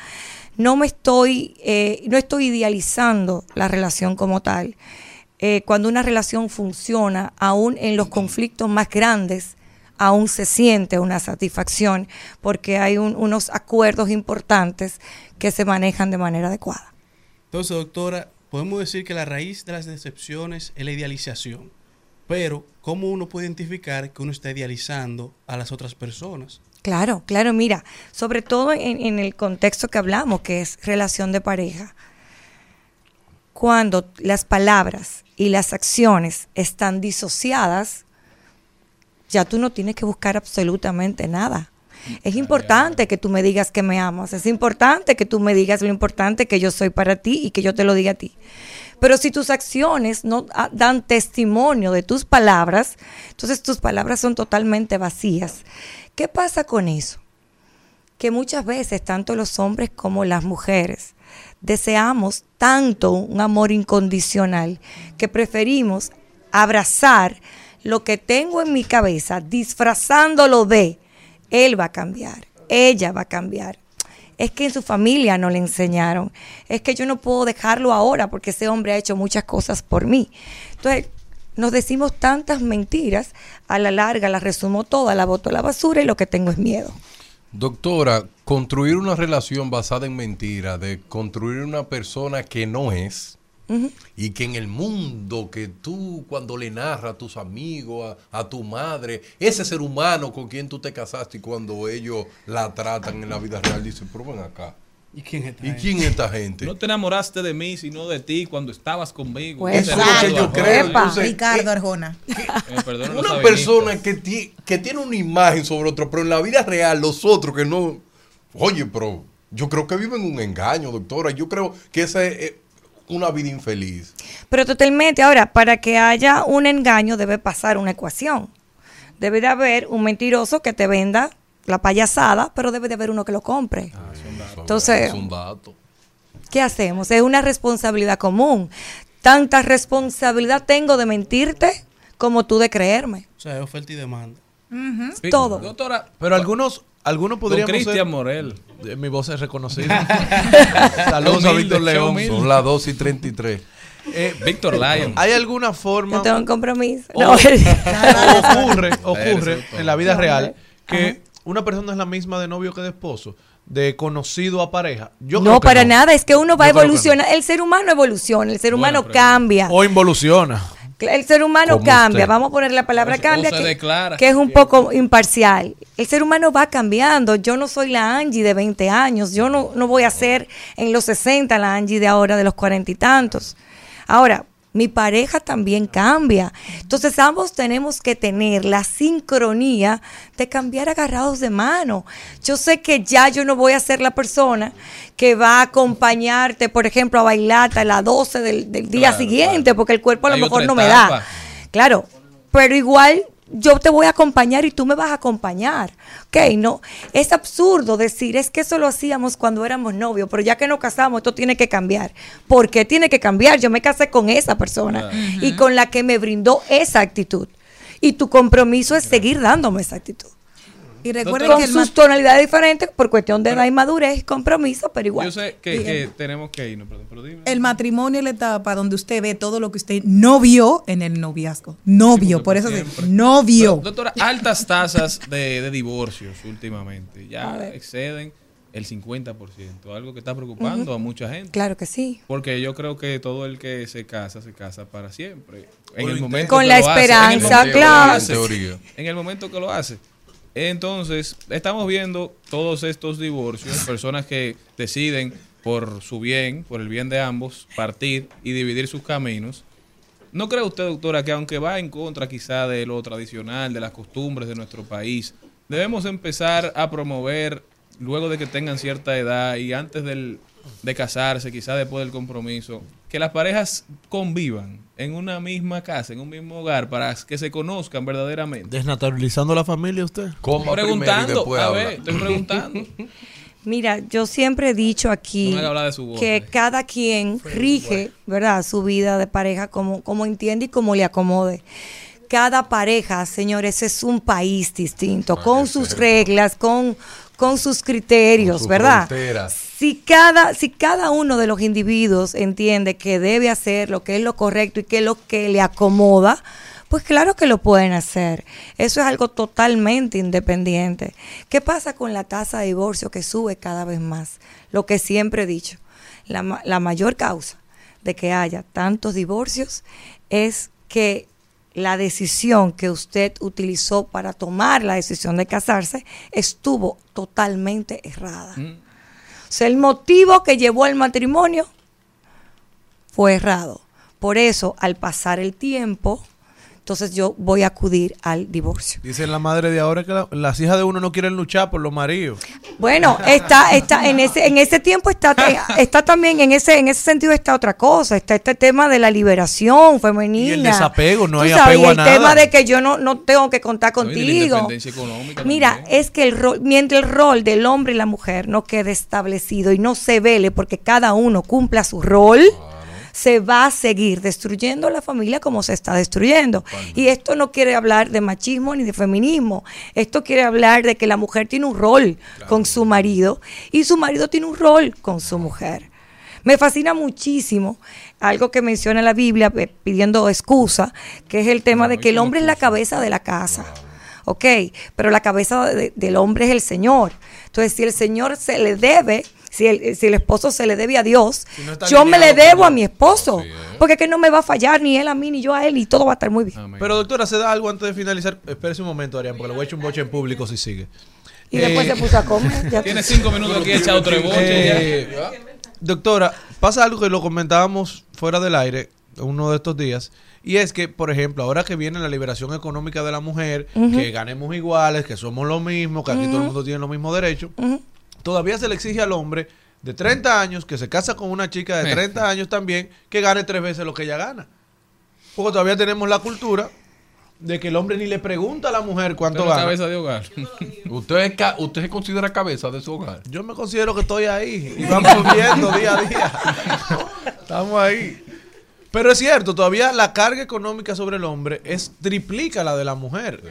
no me estoy, eh, no estoy idealizando la relación como tal. Eh, cuando una relación funciona, aún en los conflictos más grandes, aún se siente una satisfacción porque hay un- unos acuerdos importantes que se manejan de manera adecuada.
Entonces, doctora, podemos decir que la raíz de las decepciones es la idealización. Pero, ¿cómo uno puede identificar que uno está idealizando a las otras personas?
Claro, claro, mira, sobre todo en, en el contexto que hablamos, que es relación de pareja, cuando las palabras y las acciones están disociadas, ya tú no tienes que buscar absolutamente nada. Es importante que tú me digas que me amas, es importante que tú me digas lo importante que yo soy para ti y que yo te lo diga a ti. Pero si tus acciones no ah, dan testimonio de tus palabras, entonces tus palabras son totalmente vacías. ¿Qué pasa con eso? Que muchas veces tanto los hombres como las mujeres deseamos tanto un amor incondicional que preferimos abrazar lo que tengo en mi cabeza, disfrazándolo de, él va a cambiar, ella va a cambiar. Es que en su familia no le enseñaron. Es que yo no puedo dejarlo ahora porque ese hombre ha hecho muchas cosas por mí. Entonces, nos decimos tantas mentiras, a la larga las resumo todas, la boto a la basura y lo que tengo es miedo.
Doctora, construir una relación basada en mentira, de construir una persona que no es, y que en el mundo que tú cuando le narras a tus amigos, a, a tu madre, ese ser humano con quien tú te casaste y cuando ellos la tratan en la vida real, dicen, pero ven acá.
¿Y quién es esta
¿Y
gente?
quién es esta gente?
No te enamoraste de mí, sino de ti cuando estabas conmigo.
Pues,
Eso es lo que
Ricardo
yo
Arjona.
creo.
Epa.
Entonces,
Ricardo Arjona.
Eh,
una persona que, ti- que tiene una imagen sobre otro, pero en la vida real los otros que no... Oye, pero yo creo que viven un engaño, doctora. Yo creo que esa es eh, una vida infeliz.
Pero totalmente, ahora, para que haya un engaño debe pasar una ecuación. Debe de haber un mentiroso que te venda la payasada, pero debe de haber uno que lo compre. Entonces,
Es un dato.
¿qué hacemos? Es una responsabilidad común. Tanta responsabilidad tengo de mentirte como tú de creerme.
O sea, es oferta y demanda.
Sí,
todo.
Doctora,
Pero algunos, algunos
don
podríamos
Cristian
ser...
Morel.
Eh, Mi voz es reconocida. [LAUGHS] Saludos a Víctor León.
humilde.
Son las 2 y 33.
Eh,
Víctor Lyon.
¿Hay alguna forma...
Yo tengo un compromiso.
o-
No. [LAUGHS]
ocurre, ocurre en la vida real que una persona es la misma de novio que de esposo, de conocido a pareja. Yo creo
no,
que
para nada, es que uno va
que
evolucionar. El ser humano evoluciona, el ser humano cambia.
O involuciona.
El ser humano
Como
cambia,
usted.
vamos a poner la palabra
O
cambia,
o se
que,
declara.
que es un poco imparcial. El ser humano va cambiando. Yo no soy la Angie de 20 años, yo no, no voy a ser en los 60 la Angie de ahora de los cuarenta y tantos. Ahora, mi pareja también cambia. Entonces ambos tenemos que tener la sincronía de cambiar agarrados de mano. Yo sé que ya yo no voy a ser la persona que va a acompañarte, por ejemplo, a bailar hasta las 12 del, del día
Claro,
siguiente,
claro.
porque el cuerpo a lo
Hay
mejor no me da. Claro, pero igual yo te voy a acompañar y tú me vas a acompañar. Ok, no, es absurdo decir, es que eso lo hacíamos cuando éramos novios, pero ya que nos casamos, esto tiene que cambiar. ¿Por qué tiene que cambiar? Yo me casé con esa persona y con la que me brindó esa actitud. Y tu compromiso es seguir dándome esa actitud.
Y recuerden
Con
que el
sus tonalidades diferentes por cuestión de edad y madurez y compromiso, pero igual.
Yo sé que, que tenemos que irnos, perdón, pero dime.
el matrimonio es la etapa donde usted ve todo lo que usted no vio en el noviazgo. No vio, por eso se no vio.
Pero, doctora, altas tasas de, de divorcios últimamente. Ya exceden el 50%, algo que está preocupando a mucha gente.
Claro que sí.
Porque yo creo que todo el que se casa, se casa para siempre. En el momento
Con
que
la
lo hace, en el
esperanza, claro.
hace.
En teoría.
En el momento que lo hace. Entonces, estamos viendo todos estos divorcios, personas que deciden por su bien, por el bien de ambos, partir y dividir sus caminos. ¿No cree usted, doctora, que aunque va en contra quizá de lo tradicional, de las costumbres de nuestro país, debemos empezar a promover, luego de que tengan cierta edad y antes del, de casarse, quizá después del compromiso, que las parejas convivan en una misma casa, en un mismo hogar, para que se conozcan verdaderamente?
Desnaturalizando la familia usted.
Y
Preguntando, a
habla.
ver, estoy preguntando. [LAUGHS]
Mira, yo siempre he dicho aquí
No me haga hablar de su voz,
que
eh.
cada quien rige, ¿verdad? Su vida de pareja como, como entiende y como le acomode. Cada pareja, señores, es un país distinto, con sus reglas, con, con sus criterios,
Con sus
¿verdad?
fronteras.
Si cada, si cada uno de los individuos entiende que debe hacer lo que es lo correcto y que es lo que le acomoda, pues claro que lo pueden hacer. Eso es algo totalmente independiente. ¿Qué pasa con la tasa de divorcio que sube cada vez más? Lo que siempre he dicho, la, la mayor causa de que haya tantos divorcios es que la decisión que usted utilizó para tomar la decisión de casarse estuvo totalmente errada.
Mm.
O sea, el motivo que llevó al matrimonio fue errado. Por eso, al pasar el tiempo, entonces yo voy a acudir al divorcio.
Dicen la madre de ahora que la- las hijas de uno no quieren luchar por los maridos.
Bueno, está, está en ese, en ese tiempo está, está también en ese, en ese sentido está otra cosa, está este tema de la liberación femenina.
Y el desapego, no hay
sabes,
apego a
el
nada.
tema de que yo no, no tengo que contar
No, y de la
contigo.
independencia económica
Mira,
también.
es que el rol, mientras el rol del hombre y la mujer no quede establecido y no se vele porque cada uno cumpla su rol, se va a seguir destruyendo la familia como se está destruyendo. Y esto no quiere hablar de machismo ni de feminismo. Esto quiere hablar de que la mujer tiene un rol con su marido y su marido tiene un rol con su mujer. Me fascina muchísimo algo que menciona la Biblia eh, pidiendo excusa, que es el tema de que el hombre es la cabeza de la casa. Ok, pero la cabeza de- del hombre es el Señor. Entonces, si el Señor se le debe, si el, si el esposo se le debe a Dios,
Si no está
yo me le debo a mi esposo. Porque que no me va a fallar ni él a mí, ni yo a él, y todo va a estar muy bien.
Pero doctora, ¿se da algo antes de finalizar? Espérese un momento, Arián, porque le voy a echar un boche en público si sigue.
Y después
Eh,
se puso a comer. [LAUGHS] ya
Tiene cinco minutos aquí echado tres boches.
Eh,
ya.
doctora, pasa algo que lo comentábamos fuera del aire uno de estos días. Y es que, por ejemplo, ahora que viene la liberación económica de la mujer, que ganemos iguales, que somos lo mismo, que aquí todo el mundo tiene los mismos derechos, todavía se le exige al hombre de 30 años, que se casa con una chica de 30 años también, que gane tres veces lo que ella gana. Porque todavía tenemos la cultura de que el hombre ni le pregunta a la mujer cuánto
Usted no
gana.
cabeza de hogar. [LAUGHS]
¿Usted, es ca- ¿Usted se considera cabeza de su hogar?
Yo me considero que estoy ahí y vamos viendo día a día. [LAUGHS] Estamos ahí. Pero es cierto, todavía la carga económica sobre el hombre es triplica la de la mujer.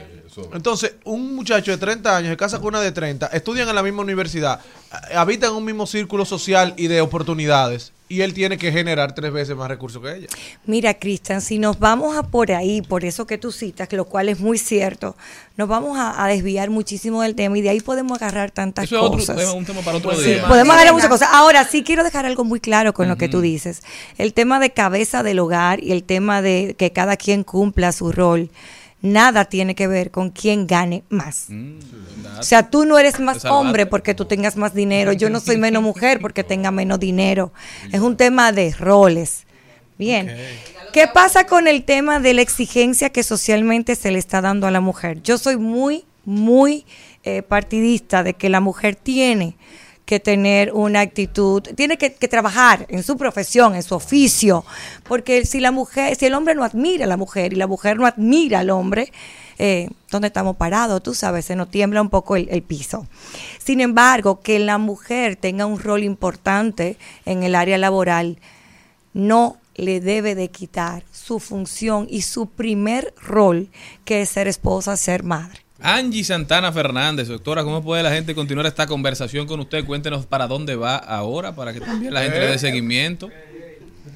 Entonces, un muchacho de 30 años se casa con una de 30, estudian en la misma universidad, a- habitan en un mismo círculo social y de oportunidades, y él tiene que generar tres veces más recursos que ella.
Mira, Cristian, si nos vamos a por ahí, por eso que tú citas, que lo cual es muy cierto, nos vamos a, a desviar muchísimo del tema y de ahí podemos agarrar tantas
Eso es otro-
cosas.
es un tema para otro
Sí,
día.
podemos agarrar muchas cosas. Ahora sí quiero dejar algo muy claro con lo que tú dices. El tema de cabeza del hogar y el tema de que cada quien cumpla su rol. Nada tiene que ver con quién gane más. O sea, tú no eres más hombre porque tú tengas más dinero. Yo no soy menos mujer porque tenga menos dinero. Es un tema de roles. Bien. ¿Qué pasa con el tema de la exigencia que socialmente se le está dando a la mujer? Yo soy muy, muy eh, partidista de que la mujer tiene que tener una actitud, tiene que, que trabajar en su profesión, en su oficio, porque si la mujer, si el hombre no admira a la mujer y la mujer no admira al hombre, eh, ¿dónde estamos parados? Tú sabes, se nos tiembla un poco el piso. Sin embargo, que la mujer tenga un rol importante en el área laboral, no le debe de quitar su función y su primer rol, que es ser esposa, ser madre.
Angie Santana Fernández, doctora, ¿cómo puede la gente continuar esta conversación con usted? Cuéntenos para dónde va ahora, para que también la gente le dé seguimiento.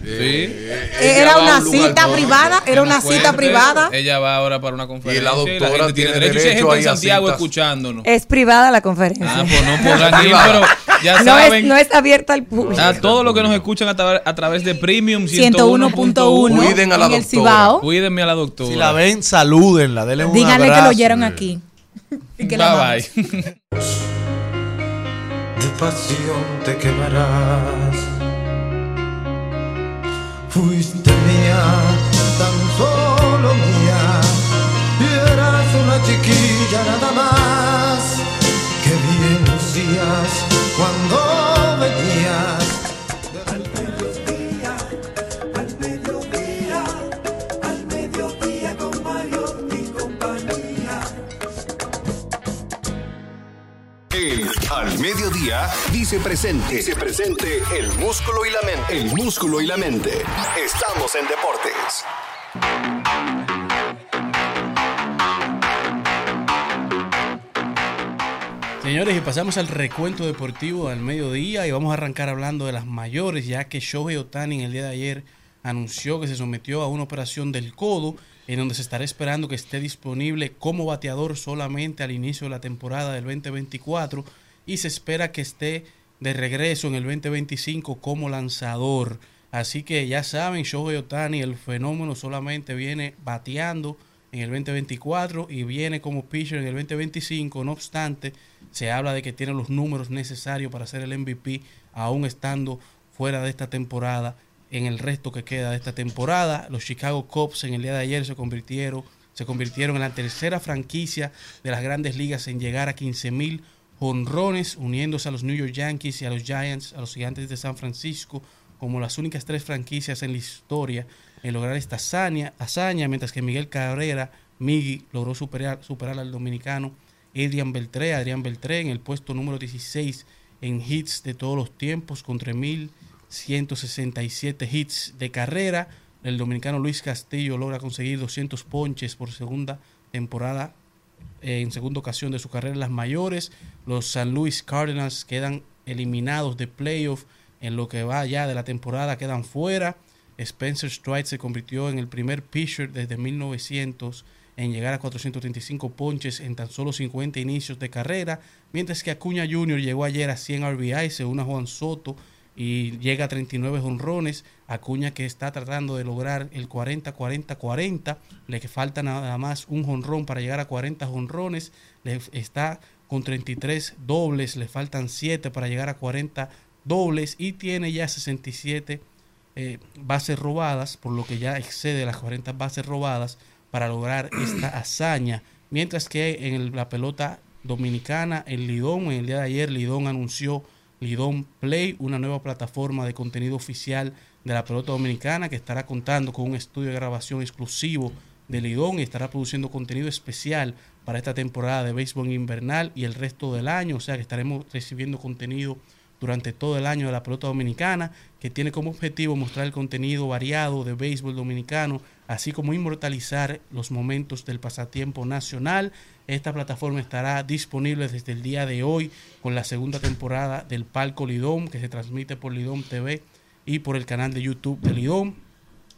Sí.
Era una cita privada, era una
Cuente.
cita privada.
Ella va ahora para una conferencia.
Y la doctora
gente tiene
tiene
derecho. Y
derecho
gente
ahí
en
a
Santiago
citas.
escuchándonos.
Es privada la conferencia.
Ah, pues no [LAUGHS] podrán ir, pero ya
no, es,
saben.
no es abierta al público.
A todos los que nos escuchan a, tra- a través de Premium
101.1.
101.1.
Cuiden a la
en el
doctora.
Cibao.
Cuídenme a la doctora.
Si la ven, salúdenla, denle un
Díganle que
abrazo.
lo oyeron aquí. [LAUGHS] Y que la
Bye bye. [LAUGHS]
de pasión te quemarás. Fuiste mía, tan solo mía, y eras una chiquilla nada más. Que bien lucías cuando venías.
Al Mediodía
dice presente. Dice presente el músculo y la mente. El músculo y la mente. Estamos en deportes.
Señores, y pasamos al recuento deportivo al mediodía y vamos a arrancar hablando de las mayores, ya que Shohei Otani en el día de ayer anunció que se sometió a una operación del codo, en donde se estará esperando que esté disponible como bateador solamente al inicio de la temporada del 2024 y se espera que esté de regreso en el 2025 como lanzador. Así que ya saben, Shohei Otani, el fenómeno solamente viene bateando en el 2024 y viene como pitcher en el 2025. No obstante, se habla de que tiene los números necesarios para ser el MVP, aún estando fuera de esta temporada en el resto que queda de esta temporada. Los Chicago Cubs en el día de ayer se convirtieron, se convirtieron en la tercera franquicia de las grandes ligas en llegar a 15 mil honrones, uniéndose a los New York Yankees y a los Giants, a los Gigantes de San Francisco, como las únicas tres franquicias en la historia en lograr esta hazaña, hazaña mientras que Miguel Cabrera, Miggy, logró superar, superar al dominicano Adrian Beltré, Adrián Beltré en el puesto número 16 en hits de todos los tiempos con 3.167 hits de carrera. El dominicano Luis Castillo logra conseguir 200 ponches por segunda temporada, en segunda ocasión de su carrera en las mayores. Los San Luis Cardinals quedan eliminados de playoff en lo que va ya de la temporada, quedan fuera. Spencer Strider se convirtió en el primer pitcher desde 1900 en llegar a 435 ponches en tan solo 50 inicios de carrera, mientras que Acuña Jr. llegó ayer a 100 RBI, se une a Juan Soto y llega a 39 honrones. Acuña que está tratando de lograr el 40-40-40, le falta nada más un honrón para llegar a 40 honrones, le está con 33 dobles, le faltan 7 para llegar a 40 dobles. Y tiene ya 67 eh, bases robadas, por lo que ya excede las 40 bases robadas para lograr [CLEARS THROAT] esta hazaña. Mientras que en el- la pelota dominicana, en Lidón, en el día de ayer, Lidón anunció Lidón Play, una nueva plataforma de contenido oficial de la pelota dominicana que estará contando con un estudio de grabación exclusivo de Lidón y estará produciendo contenido especial para esta temporada de béisbol invernal y el resto del año. O sea que estaremos recibiendo contenido durante todo el año de la pelota dominicana, que tiene como objetivo mostrar el contenido variado de béisbol dominicano, así como inmortalizar los momentos del pasatiempo nacional. Esta plataforma estará disponible desde el día de hoy con la segunda temporada del Palco Lidón, que se transmite por Lidón TV y por el canal de YouTube de Lidón.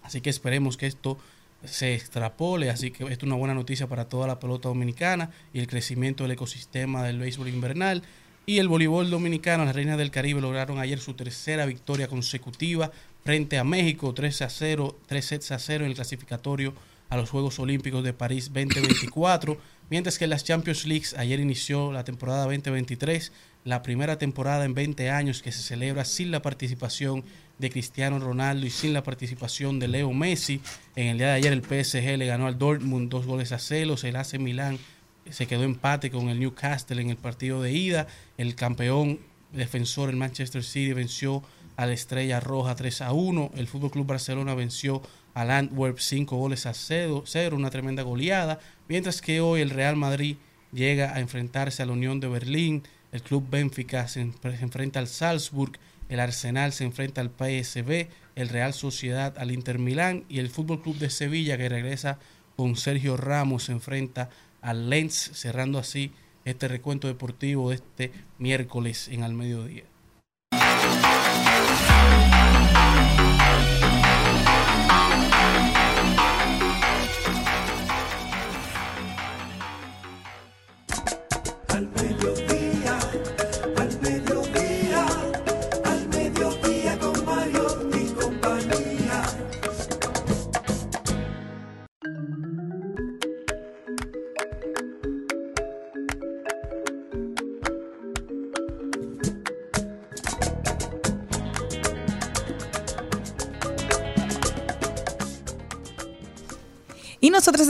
Así que esperemos que esto se extrapole, así que esto es una buena noticia para toda la pelota dominicana y el crecimiento del ecosistema del béisbol invernal. Y el voleibol dominicano, las Reinas del Caribe lograron ayer su tercera victoria consecutiva frente a México, 3 a 0, 3 sets a 0 en el clasificatorio a los Juegos Olímpicos de París 2024, mientras que las Champions Leagues ayer inició la temporada 2023, la primera temporada en 20 años que se celebra sin la participación de Cristiano Ronaldo y sin la participación de Leo Messi. En el día de ayer el PSG le ganó al Dortmund dos goles a celos, el AC Milán se quedó empate con el Newcastle en el partido de ida. El campeón defensor, el Manchester City, venció a la Estrella Roja 3 a 1. El Fútbol Club Barcelona venció al Antwerp 5 goles a 0, una tremenda goleada. Mientras que hoy el Real Madrid llega a enfrentarse a la Unión de Berlín. El Club Benfica se, en- se enfrenta al Salzburg. El Arsenal se enfrenta al PSV. El Real Sociedad al Inter Milán. Y el Fútbol Club de Sevilla, que regresa con Sergio Ramos, se enfrenta al Lens, cerrando así este recuento deportivo de este miércoles en al mediodía.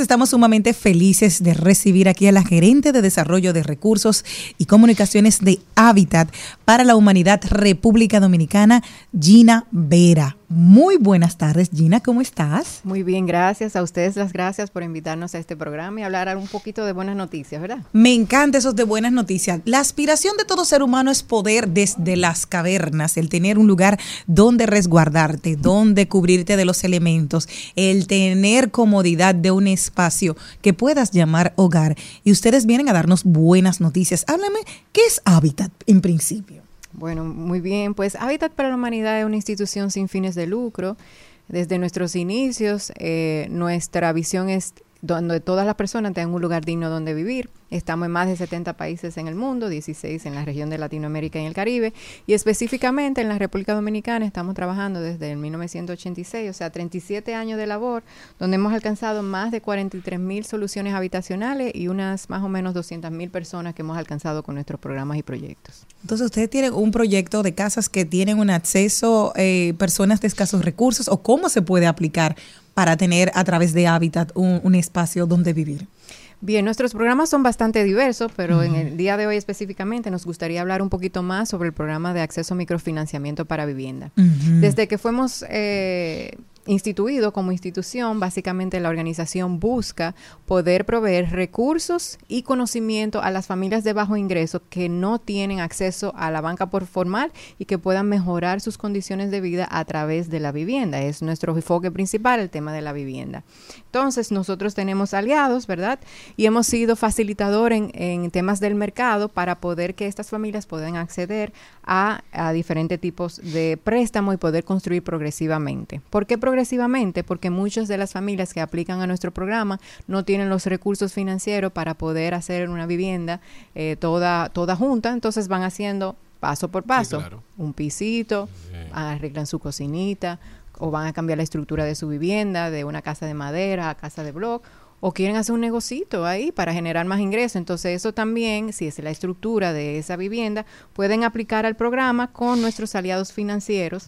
Estamos sumamente felices de recibir aquí a la gerente de Desarrollo de Recursos y Comunicaciones de Hábitat para la Humanidad República Dominicana, Gina Vera. Muy buenas tardes, Gina, ¿cómo estás?
Muy bien, gracias. A ustedes las gracias por invitarnos a este programa y hablar un poquito de buenas noticias, ¿verdad?
Me encanta esos de buenas noticias. La aspiración de todo ser humano es poder desde las cavernas, el tener un lugar donde resguardarte, donde cubrirte de los elementos, el tener comodidad de un espacio que puedas llamar hogar. Y ustedes vienen a darnos buenas noticias. Háblame, ¿qué es Hábitat en principio?
Bueno, muy bien. Pues Hábitat para la Humanidad es una institución sin fines de lucro. Desde nuestros inicios, eh, nuestra visión es donde todas las personas tengan un lugar digno donde vivir. Estamos en más de 70 países en el mundo, 16 en la región de Latinoamérica y el Caribe, y específicamente en la República Dominicana estamos trabajando desde el 1986, o sea, 37 años de labor, donde hemos alcanzado más de 43 mil soluciones habitacionales y unas más o menos 200 mil personas que hemos alcanzado con nuestros programas y proyectos.
Entonces, ustedes tienen un proyecto de casas que tienen un acceso eh, personas de escasos recursos o cómo se puede aplicar para tener a través de Habitat un, un espacio donde vivir.
Bien, nuestros programas son bastante diversos, pero en el día de hoy específicamente nos gustaría hablar un poquito más sobre el programa de acceso a microfinanciamiento para vivienda. Desde que fuimos eh, instituido como institución, básicamente la organización busca poder proveer recursos y conocimiento a las familias de bajo ingreso que no tienen acceso a la banca por formal y que puedan mejorar sus condiciones de vida a través de la vivienda. Es nuestro enfoque principal, el tema de la vivienda. Entonces, nosotros tenemos aliados, ¿verdad? Y hemos sido facilitador en, temas del mercado para poder que estas familias puedan acceder a, a diferentes tipos de préstamo y poder construir progresivamente. ¿Por qué progresivamente? Porque muchas de las familias que aplican a nuestro programa no tienen los recursos financieros para poder hacer una vivienda eh, toda, toda junta, entonces van haciendo paso por paso,
claro.
un pisito, arreglan su cocinita, o van a cambiar la estructura de su vivienda, de una casa de madera a casa de block, o quieren hacer un negocito ahí para generar más ingresos. Entonces eso también, si es la estructura de esa vivienda, pueden aplicar al programa con nuestros aliados financieros,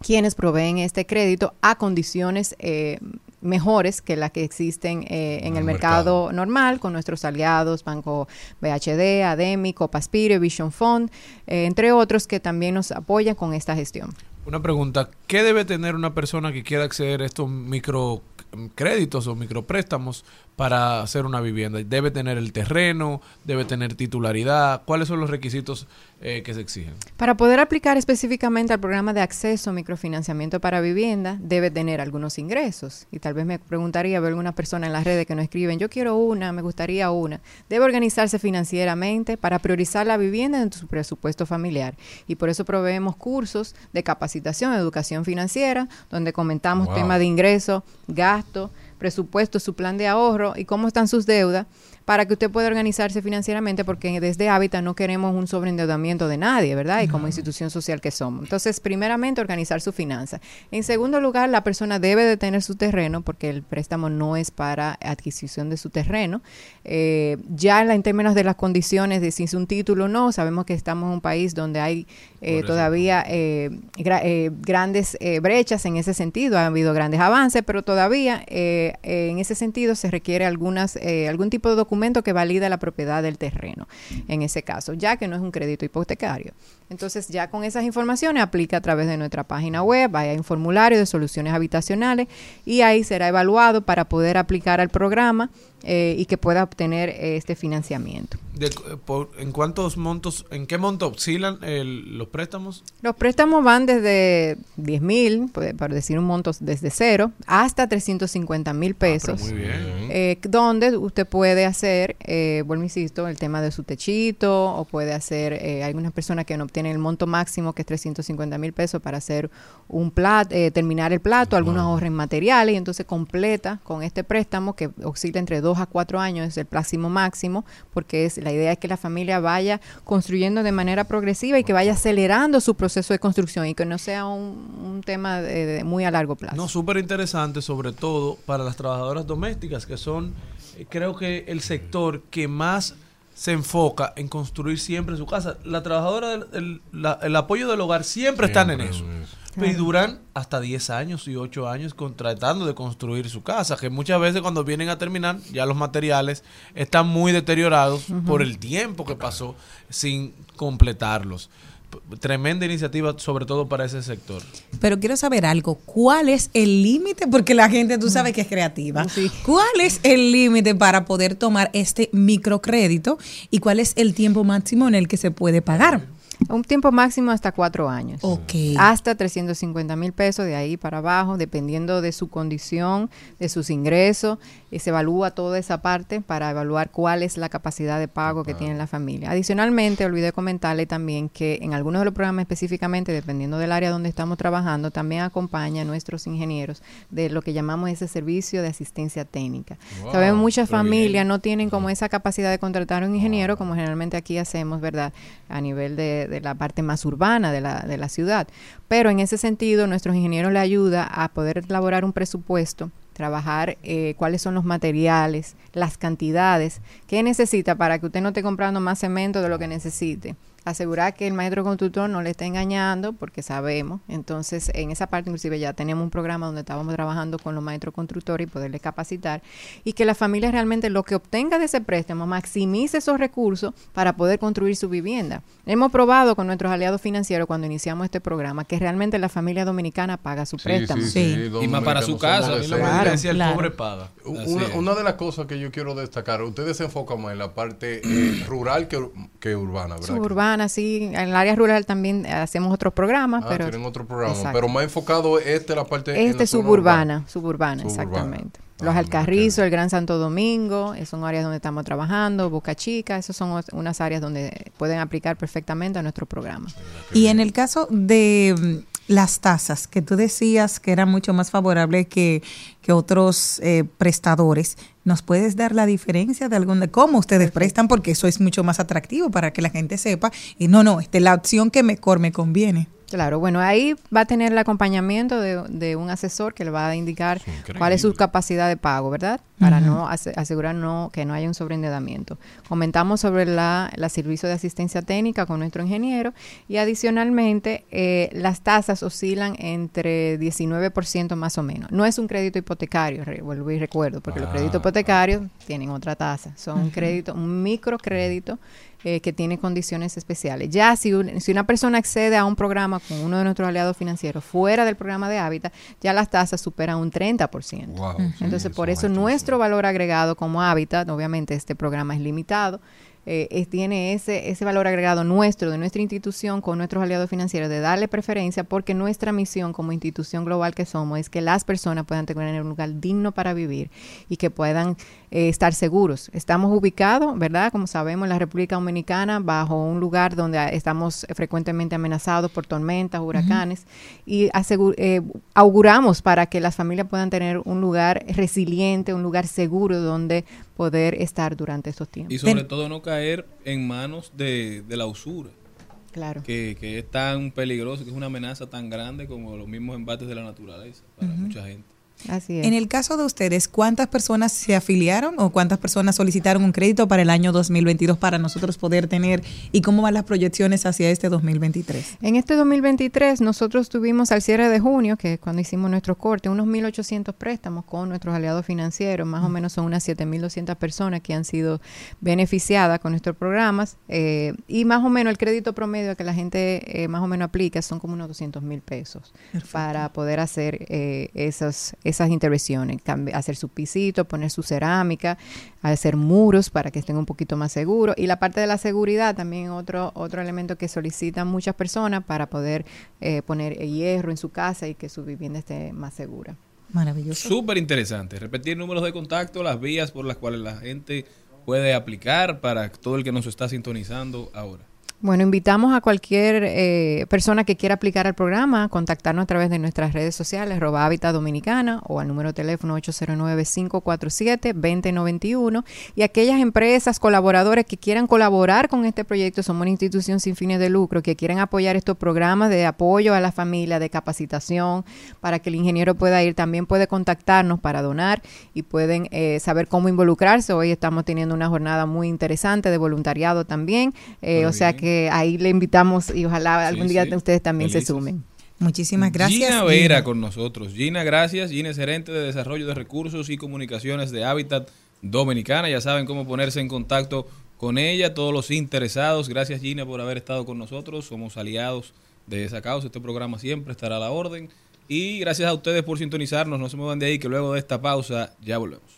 quienes proveen este crédito a condiciones eh, mejores que las que existen eh, en el mercado, normal con nuestros aliados, Banco BHD, ADEMI, Copaspire, Vision Fund, eh, entre otros que también nos apoyan con esta gestión.
Una pregunta, ¿qué debe tener una persona que quiera acceder a estos microcréditos o micropréstamos para hacer una vivienda? ¿Debe tener el terreno? ¿Debe tener titularidad? ¿Cuáles son los requisitos eh, que se exigen?
Para poder aplicar específicamente al programa de acceso a microfinanciamiento para vivienda, debe tener algunos ingresos. Y tal vez me preguntaría, veo alguna persona en las redes que no escriben, yo quiero una, me gustaría una. Debe organizarse financieramente para priorizar la vivienda en su presupuesto familiar. Y por eso proveemos cursos de capacitación, educación financiera, donde comentamos
Wow.
temas de ingreso, gasto, presupuesto, su plan de ahorro y cómo están sus deudas para que usted pueda organizarse financieramente, porque desde Hábitat no queremos un sobreendeudamiento de nadie, ¿verdad? Y como institución social que somos. Entonces, primeramente, organizar su finanza. En segundo lugar, la persona debe de tener su terreno, porque el préstamo no es para adquisición de su terreno. Eh, ya en, la- en términos de las condiciones de si es un título o no, sabemos que estamos en un país donde hay eh, todavía eh, gra- eh, grandes brechas en ese sentido, ha habido grandes avances, pero todavía en ese sentido se requiere algunas eh, algún tipo de documento que valida la propiedad del terreno, en ese caso, ya que no es un crédito hipotecario. Entonces, ya con esas informaciones aplica a través de nuestra página web, hay un formulario de soluciones habitacionales y ahí será evaluado para poder aplicar al programa eh, y que pueda obtener eh, este financiamiento.
De- por- ¿En cuántos montos, en qué monto oscilan el- los préstamos?
Los préstamos van desde 10 mil, para decir un monto desde cero, hasta 350 mil pesos.
muy bien.
eh, donde usted puede hacer, eh, vuelvo insisto, el tema de su techito, o puede hacer, eh, hay algunas personas que no obtienen el monto máximo, que es 350 mil pesos, para hacer un plato, terminar el plato, algunos ahorren materiales, y entonces completa con este préstamo que oscila entre 2 a 4 años, es el máximo máximo, porque es la idea es que la familia vaya construyendo de manera progresiva y que vaya acelerando su proceso de construcción y que no sea un, un tema de- de muy a largo plazo.
No, súper interesante, sobre todo para las trabajadoras domésticas, que son, eh, creo que el sector que más se enfoca en construir siempre su casa. La trabajadora, del el, la- el apoyo del hogar siempre, están en eso. Pero y duran hasta 10 años y 8 años con- tratando de construir su casa, que muchas veces cuando vienen a terminar ya los materiales están muy deteriorados por el tiempo que pasó sin completarlos. Tremenda iniciativa, sobre todo para ese sector.
Pero quiero saber algo. ¿Cuál es el límite? Porque la gente, tú sabes que es creativa. ¿Cuál es el límite para poder tomar este microcrédito y cuál es el tiempo máximo en el que se puede pagar?
Un tiempo máximo hasta cuatro años.
Ok.
Hasta 350 mil pesos de ahí para abajo, dependiendo de su condición, de sus ingresos. Y se evalúa toda esa parte para evaluar cuál es la capacidad de pago que tiene la familia. Adicionalmente, olvidé comentarle también que en algunos de los programas específicamente, dependiendo del área donde estamos trabajando, también acompaña a nuestros ingenieros de lo que llamamos ese servicio de asistencia técnica.
Wow,
Sabemos muchas familias no tienen como esa capacidad de contratar a un ingeniero, como generalmente aquí hacemos, ¿verdad? A nivel de, de la parte más urbana de la, de la ciudad. Pero en ese sentido, nuestros ingenieros le ayuda a poder elaborar un presupuesto trabajar eh, cuáles son los materiales, las cantidades, qué necesita para que usted no esté comprando más cemento de lo que necesite. Asegurar que el maestro constructor no le esté engañando, porque sabemos. Entonces, en esa parte, inclusive, ya tenemos un programa donde estábamos trabajando con los maestros constructores y poderles capacitar. Y que la familia realmente lo que obtenga de ese préstamo maximice esos recursos para poder construir su vivienda. Hemos probado con nuestros aliados financieros cuando iniciamos este programa que realmente la familia dominicana paga su préstamo.
los
Y más para su casa. Claro,
el
claro.
pobre paga.
Una, de las cosas que yo quiero destacar, ustedes se enfocan más en la parte eh, rural que, que urbana, ¿verdad?
Suburbana, sí. En el área rural también hacemos otros programas,
Ah,
pero...
tienen otro programa,
Exacto.
pero más enfocado este la parte
Este
la
es suburbana, suburbana,
Suburbana.
exactamente. Los Alcarrizos, el Gran Santo Domingo, eh, son áreas donde estamos trabajando, Boca Chica, esas son unas áreas donde pueden aplicar perfectamente a nuestro programa.
Y en el caso de mm, las tasas, que tú decías que eran mucho más favorables que, que otros eh, prestadores, ¿nos puedes dar la diferencia de algún de cómo ustedes prestan? Porque eso es mucho más atractivo para que la gente sepa. Y no, no, esta es la opción que mejor me conviene.
Claro, bueno, ahí va a tener el acompañamiento de, de un asesor que le va a indicar cuál es su capacidad de pago, ¿verdad? Para no ase- asegurar no, que no haya un sobreendeudamiento. Comentamos sobre la, la servicio de asistencia técnica con nuestro ingeniero y adicionalmente eh, las tasas oscilan entre 19% más o menos. No es un crédito hipotecario, vuelvo y recuerdo, porque los
Ah,
créditos hipotecarios tienen otra tasa. Son un
Ujú.
crédito, un microcrédito eh, que tiene condiciones especiales. Ya si, un- si una persona accede a un programa con uno de nuestros aliados financieros fuera del programa de hábitat, ya las tasas superan un 30%. Entonces, por eso nuestro valor agregado como hábitat, obviamente este programa es limitado, eh, es- tiene ese, ese valor agregado nuestro, de nuestra institución, con nuestros aliados financieros, de darle preferencia, porque nuestra misión como institución global que somos es que las personas puedan tener un lugar digno para vivir y que puedan eh, estar seguros. Estamos ubicados, ¿verdad? Como sabemos, en la República Dominicana, bajo un lugar donde estamos frecuentemente amenazados por tormentas, huracanes, y asegu- eh, auguramos para que las familias puedan tener un lugar resiliente, un lugar seguro donde poder estar durante estos tiempos.
Y sobre todo no caer en manos de, de la usura.
Claro.
Que, que es tan peligroso, que es una amenaza tan grande como los mismos embates de la naturaleza para mucha gente.
Así
En el caso de ustedes, ¿cuántas personas se afiliaron o cuántas personas solicitaron un crédito para el año 2022 para nosotros poder tener y cómo van las proyecciones hacia este 2023?
En este 2023 nosotros tuvimos al cierre de junio, que es cuando hicimos nuestro corte, unos 1.800 préstamos con nuestros aliados financieros. Más o menos son unas 7.200 personas que han sido beneficiadas con nuestros programas. eh, y más o menos el crédito promedio que la gente eh, más o menos aplica son como unos 200 mil pesos para poder hacer eh, esas, esas intervenciones. hacer su pisito, poner su cerámica, hacer muros para que estén un poquito más seguros. Y la parte de la seguridad también otro, otro elemento que solicitan muchas personas para poder eh, poner hierro en su casa y que su vivienda esté más segura.
Maravilloso.
Súper interesante. Repetir números de contacto, las vías por las cuales la gente puede aplicar para todo el que nos está sintonizando ahora.
Bueno, invitamos a cualquier eh, persona que quiera aplicar al programa a contactarnos a través de nuestras redes sociales, arroba Hábitat Dominicana o al número de teléfono 809-547-2091 y aquellas empresas, colaboradores que quieran colaborar con este proyecto, somos una institución sin fines de lucro, que quieran apoyar estos programas de apoyo a la familia, de capacitación, para que el ingeniero pueda ir, también puede contactarnos para donar y pueden eh, saber cómo involucrarse. Hoy estamos teniendo una jornada muy interesante de voluntariado también, eh, o sea que ahí le invitamos y ojalá algún día
sí.
ustedes también se sumen.
Muchísimas gracias.
Gina Vera con nosotros. Gina, gracias. Gina es gerente de Desarrollo de Recursos y Comunicaciones de Hábitat Dominicana. Ya saben cómo ponerse en contacto con ella, todos los interesados. Gracias Gina por haber estado con nosotros. Somos aliados de esa causa. Este programa siempre estará a la orden. Y gracias a ustedes por sintonizarnos. No se muevan de ahí que luego de esta pausa ya volvemos.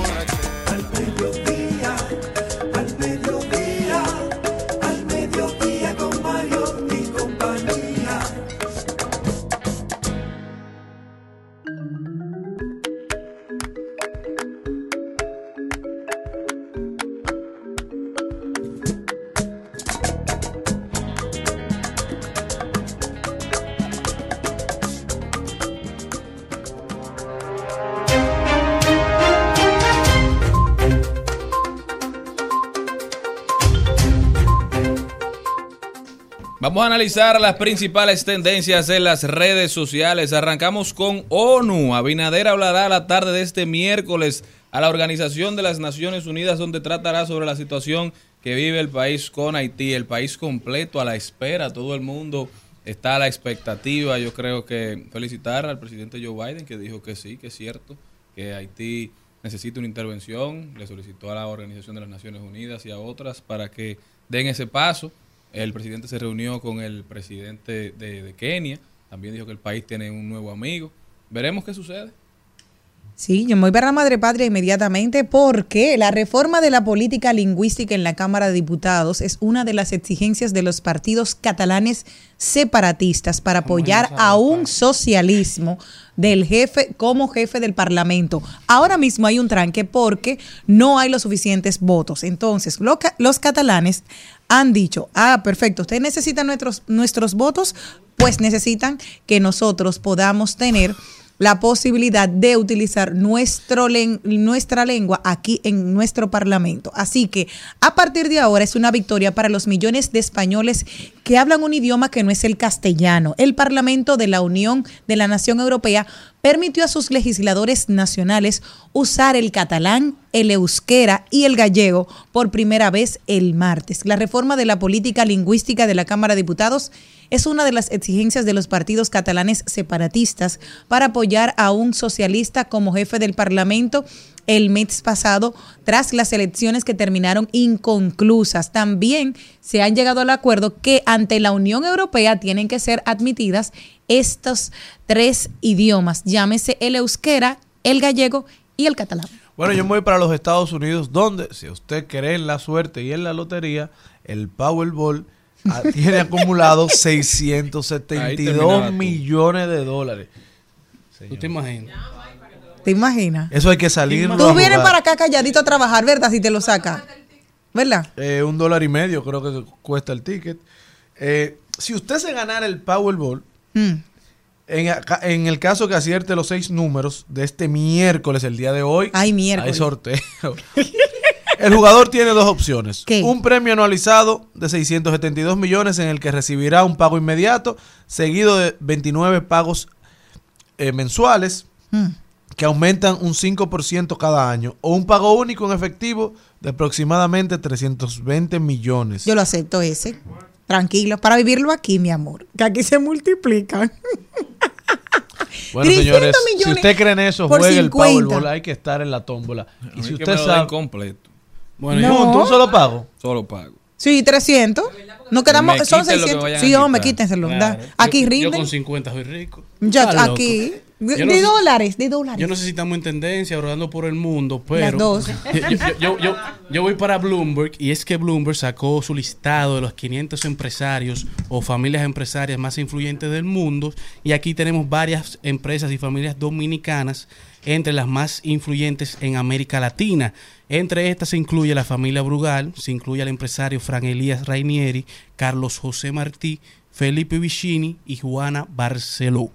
analizar las principales tendencias en las redes sociales. Arrancamos con ONU. Abinader hablará la tarde de este miércoles a la Organización de las Naciones Unidas donde tratará sobre la situación que vive el país con Haití, el país completo a la espera, todo el mundo está a la expectativa. Yo creo que felicitar al presidente Joe Biden que dijo que sí, que es cierto, que Haití necesita una intervención, le solicitó a la Organización de las Naciones Unidas y a otras para que den ese paso. El presidente se reunió con el presidente de, de Kenia, también dijo que el país tiene un nuevo amigo. Veremos qué sucede.
Sí, yo me voy para la madre patria inmediatamente porque la reforma de la política lingüística en la Cámara de Diputados es una de las exigencias de los partidos catalanes separatistas para apoyar a un socialismo del jefe como jefe del Parlamento. Ahora mismo hay un tranque porque no hay los suficientes votos. Entonces, los catalanes han dicho, ah, perfecto, ustedes necesitan nuestros, nuestros votos, pues necesitan que nosotros podamos tener la posibilidad de utilizar nuestro nuestra lengua aquí en nuestro Parlamento. Así que a partir de ahora es una victoria para los millones de españoles que hablan un idioma que no es el castellano. El Parlamento de la Unión de la Nación Europea permitió a sus legisladores nacionales usar el catalán, el euskera y el gallego por primera vez el martes. La reforma de la política lingüística de la Cámara de Diputados es una de las exigencias de los partidos catalanes separatistas para apoyar a un socialista como jefe del Parlamento el mes pasado tras las elecciones que terminaron inconclusas. También se han llegado al acuerdo que ante la Unión Europea tienen que ser admitidas estos tres idiomas, llámese el euskera, el gallego y el catalán.
Bueno, yo me voy para los Estados Unidos, donde, si usted cree en la suerte y en la lotería, el Powerball ah, [LAUGHS] tiene acumulado
Ahí
672
terminaba tú.
millones de dólares.
¿Tú te imaginas?
¿Te imaginas?
Eso hay que salir.
Tú vienes para acá calladito a trabajar, ¿verdad? Si te lo saca. ¿Verdad?
Eh, un dólar y medio creo que cuesta el ticket. Eh, si usted se ganara el Powerball,
Mm.
en, el caso que acierte los seis números de este miércoles, el día de hoy,
Ay, miércoles.
hay sorteo. [LAUGHS] el jugador tiene dos opciones. Un premio anualizado de 672 millones en el que recibirá un pago inmediato, seguido de 29 pagos eh, mensuales
Mm.
Que aumentan un 5% cada año, o un pago único en efectivo de aproximadamente 320 millones.
Yo lo acepto ese. Tranquilo, para vivirlo aquí, mi amor. Que aquí se multiplican. [LAUGHS]
Bueno,
300
señores, si usted cree en eso, juegue el
50.
Powerball, hay que estar en la tómbola. Y si usted sabe...
completo.
Bueno,
No.
junto, un solo pago.
Solo pago.
Sí, 300. Nos quedamos,
Me
son
quiten lo que
600.
me vayan a
Sí, hombre, quítenselo. da.
Claro.
Aquí
Yo- Yo
rinden.
con 50 soy rico.
Ya, aquí. De,
no
dólares, de dólares.
Yo no sé si estamos en tendencia, rodando por el mundo, pero.
Las dos. [LAUGHS]
Yo- yo- yo voy para Bloomberg y es que Bloomberg sacó su listado de los 500 empresarios o familias empresarias más influyentes del mundo. Y aquí tenemos varias empresas y familias dominicanas entre las más influyentes en América Latina. Entre estas se incluye la familia Brugal, se incluye al empresario Fran Elías Rainieri, Carlos José Martí, Felipe Vicini y Juana Barceló.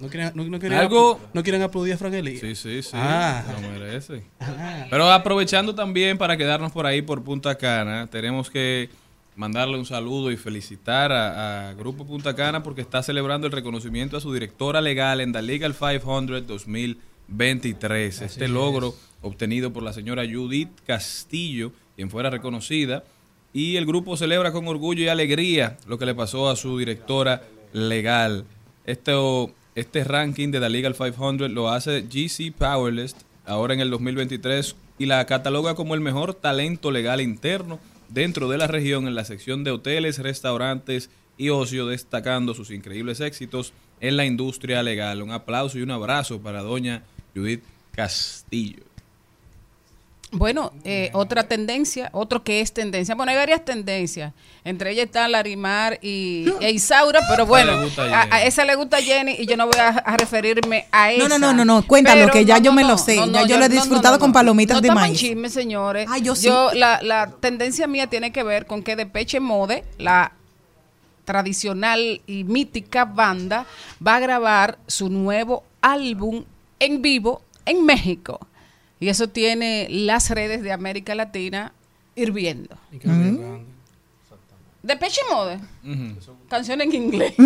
¿No quieren, no, no quieren
Algo-
apl- ¿no quieren aplaudir a Fran Elías?
Sí, sí, sí.
Ah.
Lo merece. [LAUGHS]
Ah.
Pero aprovechando también para quedarnos por ahí por Punta Cana, tenemos que mandarle un saludo y felicitar a, a Grupo Punta Cana porque está celebrando el reconocimiento a su directora legal en The Legal 500 2023. este
es.
logro obtenido por la señora Judith Castillo, quien fuera reconocida, y el grupo celebra con orgullo y alegría lo que le pasó a su directora legal. Esto este ranking de la Legal 500 lo hace GC Powerless ahora en el 2023 y la cataloga como el mejor talento legal interno dentro de la región en la sección de hoteles, restaurantes y ocio, destacando sus increíbles éxitos en la industria legal. Un aplauso y un abrazo para doña Judith Castillo.
Bueno, eh, otra tendencia, otro que es tendencia. Bueno, hay varias tendencias. Entre ellas está Larimar y e Isaura, pero bueno,
le gusta a
a,
Jenny.
a esa le gusta a Jenny y yo no voy a, a referirme a esa.
No, no, no, no, no, cuéntalo,
Pero
que ya
no,
yo
no,
me
no,
lo sé.
no, no,
ya yo lo he
no, no,
disfrutado
no,
con
no.
palomitas
No
de maíz.
chisme, señores.
Ay, yo sí.
la, la tendencia mía tiene que ver con que Depeche Mode, la tradicional y mítica banda, va a grabar su nuevo álbum en vivo en México. Y eso tiene las redes de América Latina hirviendo. Depeche Mode, canción en inglés. [LAUGHS]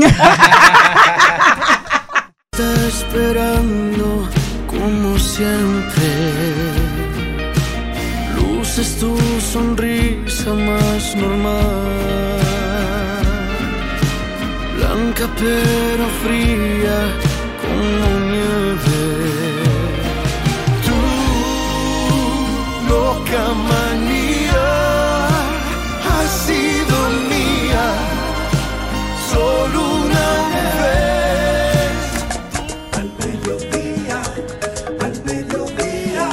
Está esperando como siempre. Luces tu sonrisa más normal. Blanca pero fría como Loca manía ha sido mía. Solo una vez.
Al mediodía, al mediodía,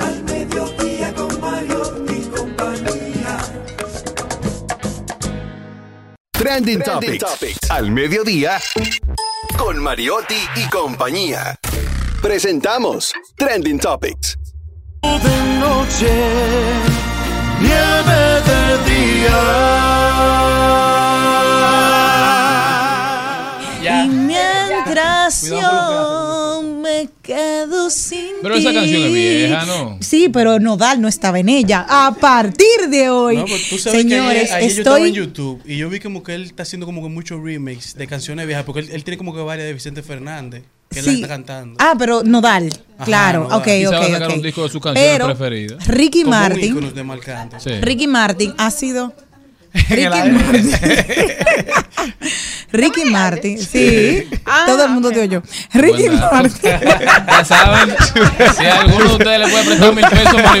al mediodía con Mario y compañía.
Trending, Topics. Al mediodía con Mariotti y compañía. Presentamos Trending Topics.
De noche, nieve de día.
Y mientras yo me quedo sin
Pero esa canción es vieja, ¿no?
Sí, pero Nodal no estaba en ella. A partir de hoy,
No, pues tú sabes
señores,
que ayer, ayer yo estaba en YouTube y yo vi como que él está haciendo como que muchos remakes de canciones viejas, porque él, él tiene como que varias de Vicente Fernández, que él
Sí.
la está cantando.
Ah, pero Nodal, claro,
Nodal.
ok,
Quizá
ok,
va a sacar
ok.
un disco de sus canciones
Pero
preferidas.
Ricky
Como
Martin,
de.
Ricky Martin ha sido [LAUGHS] Ricky Martin. [LAUGHS] [LAUGHS] Ricky Martin, sí. Todo el mundo te oyó. Ricky. Martin.
Ya saben, si alguno de ustedes le puede prestar mil pesos por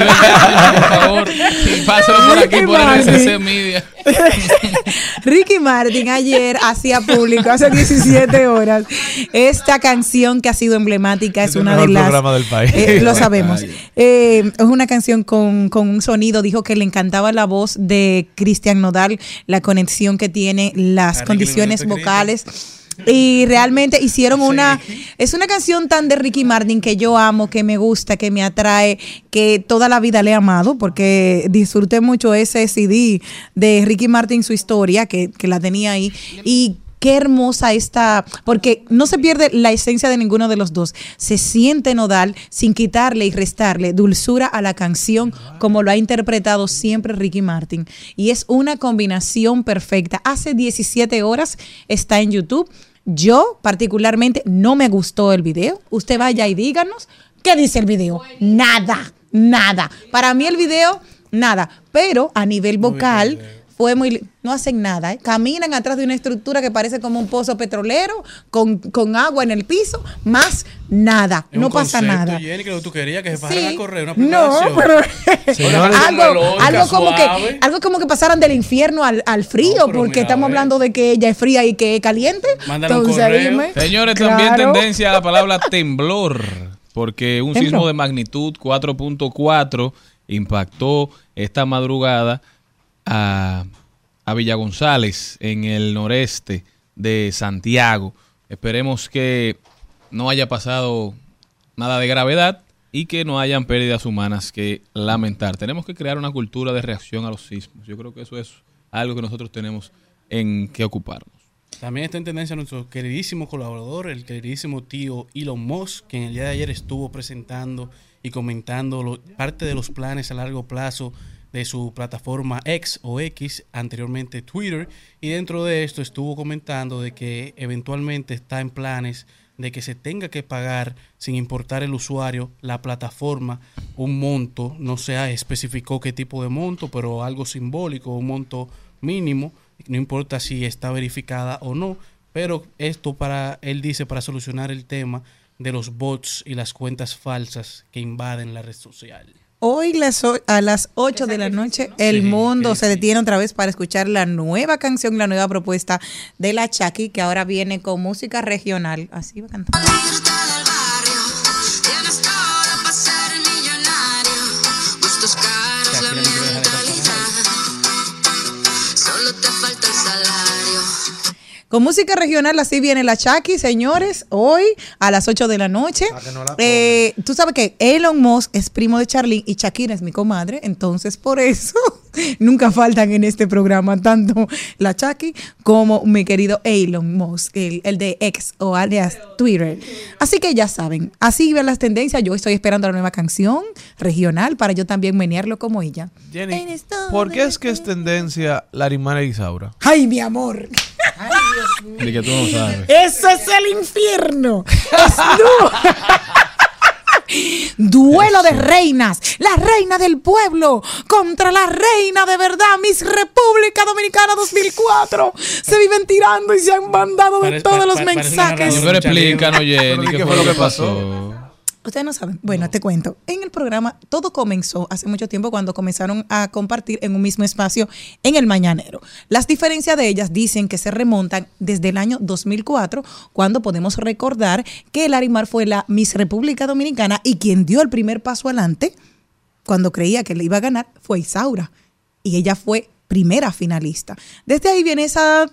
por favor, pásalo por aquí
Ricky
por
Martin.
RCC Media. [LAUGHS]
Ricky Martin ayer hacía público, hace 17 horas, esta canción que ha sido emblemática, es una de las...
programa del país.
Eh, lo [LAUGHS] sabemos. Eh, es una canción con, con un sonido, dijo que le encantaba la voz de Cristian Nodal, la conexión que tiene, las condiciones vocales. [LAUGHS] Y realmente hicieron una, es una canción tan de Ricky Martin que yo amo, que me gusta, que me atrae, que toda la vida le he amado, porque disfruté mucho ese CD de Ricky Martin, su historia, que, que la tenía ahí. Y qué hermosa esta, porque no se pierde la esencia de ninguno de los dos. Se siente nodal sin quitarle y restarle dulzura a la canción, como lo ha interpretado siempre Ricky Martin. Y es una combinación perfecta. Hace 17 horas está en YouTube. Yo particularmente no me gustó el video. Usted vaya y díganos qué dice el video. Nada, nada. Para mí el video, nada. Pero a nivel vocal fue muy... No hacen nada, ¿eh? Caminan atrás de una estructura que parece como un pozo petrolero, con, con agua en el piso, más nada.
Es
no
un
pasa nada.
Jenny, que tú querías que se
Sí.
a correr una
No, algo, algo como que algo como que pasaran del infierno al, al frío, porque estamos hablando de que ella es fría y que es caliente.
Mándale un
Entonces, dime.
Señores, también tendencia a la palabra temblor, porque un
Temblor.
sismo de magnitud 4.4 impactó esta madrugada a, Villa González, en el noreste de Santiago. Esperemos que no haya pasado nada de gravedad y que no hayan pérdidas humanas que lamentar. Tenemos que crear una cultura de reacción a los sismos. Yo creo que eso es algo que nosotros tenemos en que ocuparnos.
También está en tendencia nuestro queridísimo colaborador, el queridísimo tío Elon Musk, que en el día de ayer estuvo presentando y comentando parte de los planes a largo plazo de su plataforma X o X, anteriormente Twitter, y dentro de esto estuvo comentando de que eventualmente está en planes de que se tenga que pagar sin importar el usuario la plataforma un monto, no se especificó qué tipo de monto, pero algo simbólico, un monto mínimo, no importa si está verificada o no, Pero esto para, él dice, para solucionar el tema de los bots y las cuentas falsas que invaden la red social.
Hoy las a las 8 de la noche el mundo se detiene otra vez para escuchar la nueva canción, la nueva propuesta de la Chucky que ahora viene con música regional. Así va a Con música regional así viene la Chucky, señores, hoy a las 8 de la noche. Eh, Tú sabes que Elon Musk es primo de Charlene y Shakira es mi comadre, entonces por eso [LAUGHS] nunca faltan en este programa tanto la Chucky como mi querido Elon Musk, el, el de X o alias Twitter. Así que ya saben, así van las tendencias. Yo estoy esperando la nueva canción regional para yo también menearlo como ella.
Jenny, ¿por qué es que es tendencia Larimar e Isaura?
¡Ay, mi amor!
De que tú no sabes.
¡Eso es el infierno! Es du- [LAUGHS] Duelo de reinas, la reina del pueblo contra la reina de verdad, Miss República Dominicana 2004. Se viven tirando y se han mandado de todos los mensajes.
Pero explícanos, Jenny,
Pero, ¿y
¿qué fue lo que pasó?
Ustedes no saben. Bueno, te cuento. En el programa todo comenzó hace mucho tiempo cuando comenzaron a compartir en un mismo espacio en el Mañanero. Las diferencias de ellas dicen que se remontan desde el año 2004, cuando podemos recordar que Larimar fue la Miss República Dominicana y quien dio el primer paso adelante cuando creía que le iba a ganar fue Isaura. Y ella fue primera finalista. Desde ahí viene esa...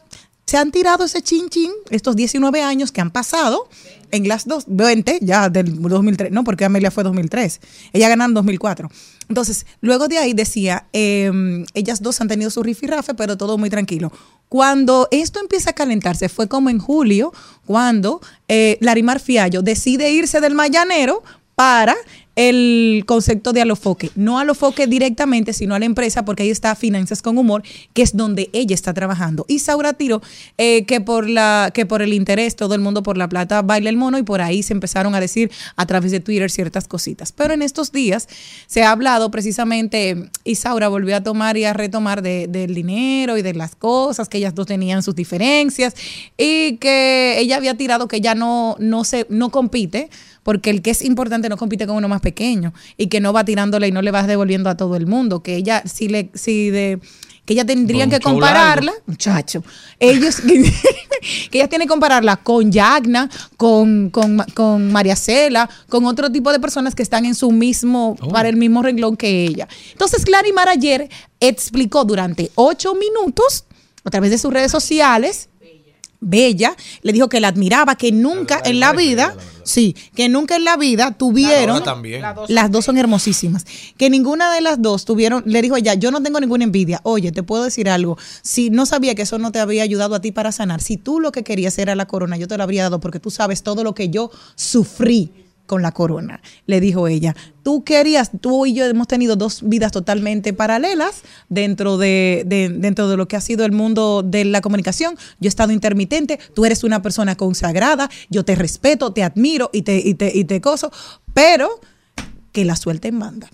Se han tirado ese chin chin estos 19 años que han pasado en las dos, 20 ya del 2003, no, porque Amelia fue 2003. Ella ganó en 2004. Entonces, luego de ahí decía, eh, ellas dos han tenido su rifirrafe, pero todo muy tranquilo. Cuando esto empieza a calentarse, fue como en julio, cuando eh, Larimar Fiallo decide irse del Mayanero para el concepto de Alofoque. No Alofoque directamente, sino a la empresa, porque ahí está Finanzas con Humor, que es donde ella está trabajando. Y Saura Tiro, eh, que, por la, que por el interés, todo el mundo por la plata baila el mono, y por ahí se empezaron a decir a través de Twitter ciertas cositas. Pero en estos días se ha hablado precisamente, Isaura volvió a tomar y a retomar de- del dinero y de las cosas, que ellas dos tenían sus diferencias, y que ella había tirado que ya no, no, se, no compite porque el que es importante no compite con uno más pequeño y que no va tirándole y no le vas devolviendo a todo el mundo, que ella si le si de que ella tendrían que compararla, muchacho. Ellos [LAUGHS] que ella tiene que compararla con Yagna, con, con, con María Cela, con otro tipo de personas que están en su mismo, para el mismo renglón que ella. Entonces, Clarimar ayer explicó durante ocho minutos, a través de sus redes sociales, Bella, le dijo que la admiraba, que nunca en la vida, sí, que nunca en la vida tuvieron,
también. La dos
las dos son hermosísimas, que ninguna de las dos tuvieron, le dijo ella, yo no tengo ninguna envidia, oye, te puedo decir algo, si no sabía que eso no te había ayudado a ti para sanar, si tú lo que querías era la corona, yo te lo habría dado porque tú sabes todo lo que yo sufrí con la corona, le dijo ella. Tú querías, tú y yo hemos tenido dos vidas totalmente paralelas dentro de, de- dentro de lo que ha sido el mundo de la comunicación. Yo he estado intermitente, tú eres una persona consagrada, yo te respeto, te admiro y te, y te, y te coso, pero que la suelte en banda.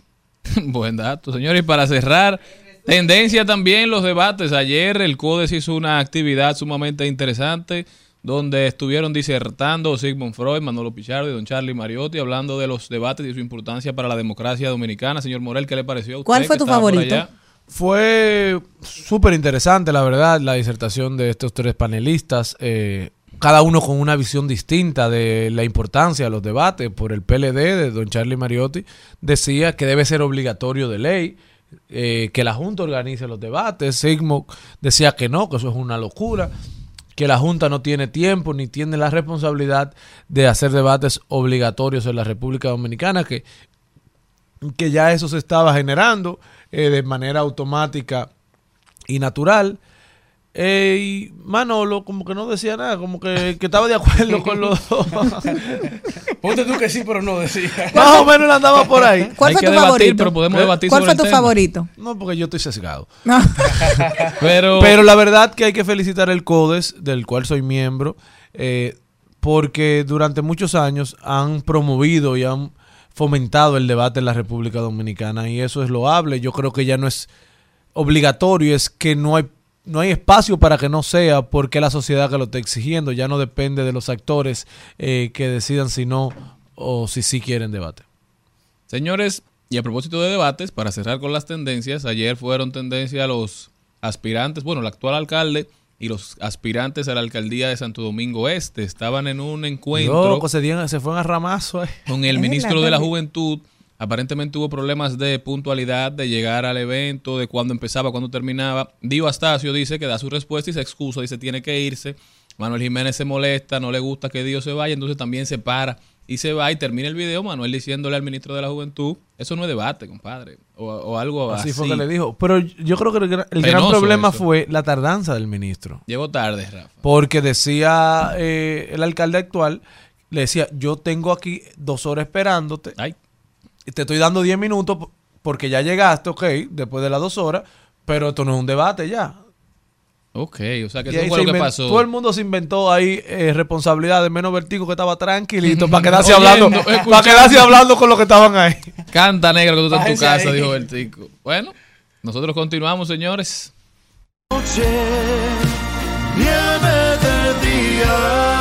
[LAUGHS]
Buen dato, señores. Y para cerrar, tendencia también los debates. Ayer el CODES hizo una actividad sumamente interesante donde estuvieron disertando Sigmund Freud, Manolo Pichardo y don Charlie Mariotti hablando de los debates y su importancia para la democracia dominicana. Señor Morel, ¿qué le pareció a usted?
¿Cuál fue tu favorito?
Fue súper interesante, la verdad, la disertación de estos tres panelistas, eh, cada uno con una visión distinta de la importancia de los debates. Por el PLD de don Charlie Mariotti, decía que debe ser obligatorio de ley, eh, que la Junta organice los debates. Sigmo decía que no, que eso es una locura, que la Junta no tiene tiempo ni tiene la responsabilidad de hacer debates obligatorios en la República Dominicana, que que ya eso se estaba generando eh, de manera automática y natural. Eh, y Manolo como que no decía nada, como que, que estaba de acuerdo con los [LAUGHS] dos.
Ponte tú que sí, pero no decía.
Más o menos andaba por ahí.
¿Cuál fue tu favorito?
¿Eh?
¿Cuál fue tu favorito?
No, porque yo estoy sesgado. [LAUGHS]
No.
Pero,
Pero la verdad que hay que felicitar el CODES, del cual soy miembro, eh, porque durante muchos años han promovido y han fomentado el debate en la República Dominicana y eso es loable. Yo creo que ya no es obligatorio, es que no hay no hay espacio para que no sea porque la sociedad que lo está exigiendo. Ya no depende de los actores eh, que decidan si no o si sí quieren debate.
Señores, y a propósito de debates, para cerrar con las tendencias, ayer fueron tendencia los aspirantes, bueno, el actual alcalde y los aspirantes a la alcaldía de Santo Domingo Este estaban en un encuentro
Loco, se, dieron- se fueron a ramazo. eh.
con el [LAUGHS] ministro de la Juventud. Aparentemente hubo problemas de puntualidad, de llegar al evento, de cuándo empezaba, cuándo terminaba. Dio Astacio dice que da su respuesta y se excusa, dice tiene que irse. Manuel Jiménez se molesta, no le gusta que Dios se vaya, entonces también se para y se va y termina el video Manuel diciéndole al ministro de la Juventud, eso no es debate, compadre, o, o algo así.
Así fue que le dijo. Pero yo creo que el, gran- el gran
Penoso
problema
eso.
fue la tardanza del ministro.
Llegó tarde, Rafa.
Porque decía eh, el alcalde actual, le decía, yo tengo aquí dos horas esperándote. Y te estoy dando 10 minutos porque ya llegaste, ok, después de las dos horas, pero esto no es un debate ya.
Ok, o sea que
Y
eso
ahí
fue
se
lo que
inven-
pasó.
Todo el mundo se inventó ahí eh, responsabilidad de menos vertigo que estaba tranquilito [LAUGHS] para quedarse
Oyendo,
hablando, para quedarse hablando con los que estaban ahí. [LAUGHS]
Canta negra que tú estás en tu casa,
ahí.
dijo Bertico. Bueno, nosotros continuamos, señores.
nieve de día.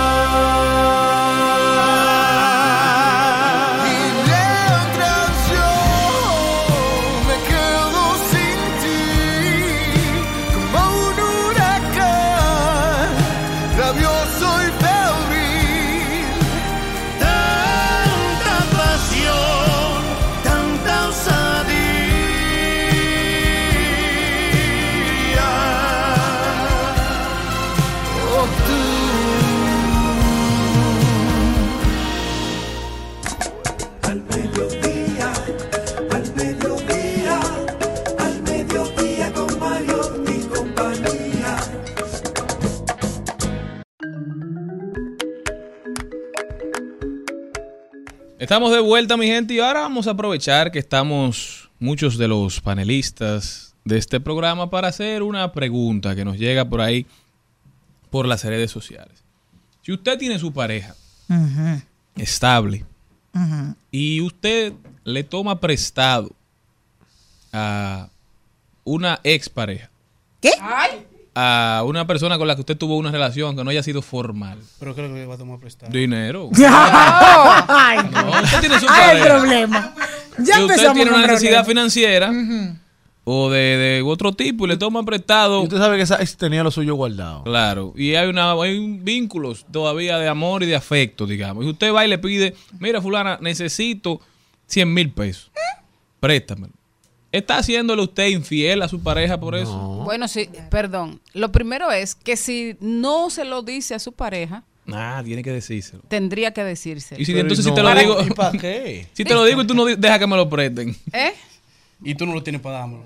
Estamos de vuelta, mi gente, y ahora vamos a aprovechar que estamos muchos de los panelistas de este programa para hacer una pregunta que nos llega por ahí por las redes sociales. Si usted tiene su pareja estable y usted le toma prestado a una expareja,
¿Qué?
A una persona con la que usted tuvo una relación que no haya sido formal,
Pero creo que va a tomar prestado.
dinero. [LAUGHS]
Ay,
No, usted tiene su
Ay, el
pareja.
problema. Ya
si usted
empezamos
tiene una necesidad financiera o de, de otro tipo y le toma prestado.
Y usted sabe que esa tenía lo suyo guardado.
Claro, y hay una hay un- vínculos todavía de amor y de afecto, digamos. Y usted va y le pide, mira fulana, necesito 100 mil pesos, préstamelo. ¿Está haciéndole usted infiel a su pareja por eso?
Bueno, sí, perdón. Lo primero es que si no se lo dice a su pareja,
Ah, tiene que decírselo.
tendría que decirse.
Y si entonces si te lo digo, [LAUGHS] si te lo digo y tú no dejas que me lo presten.
¿Eh?
Y tú no lo tienes para dármelo.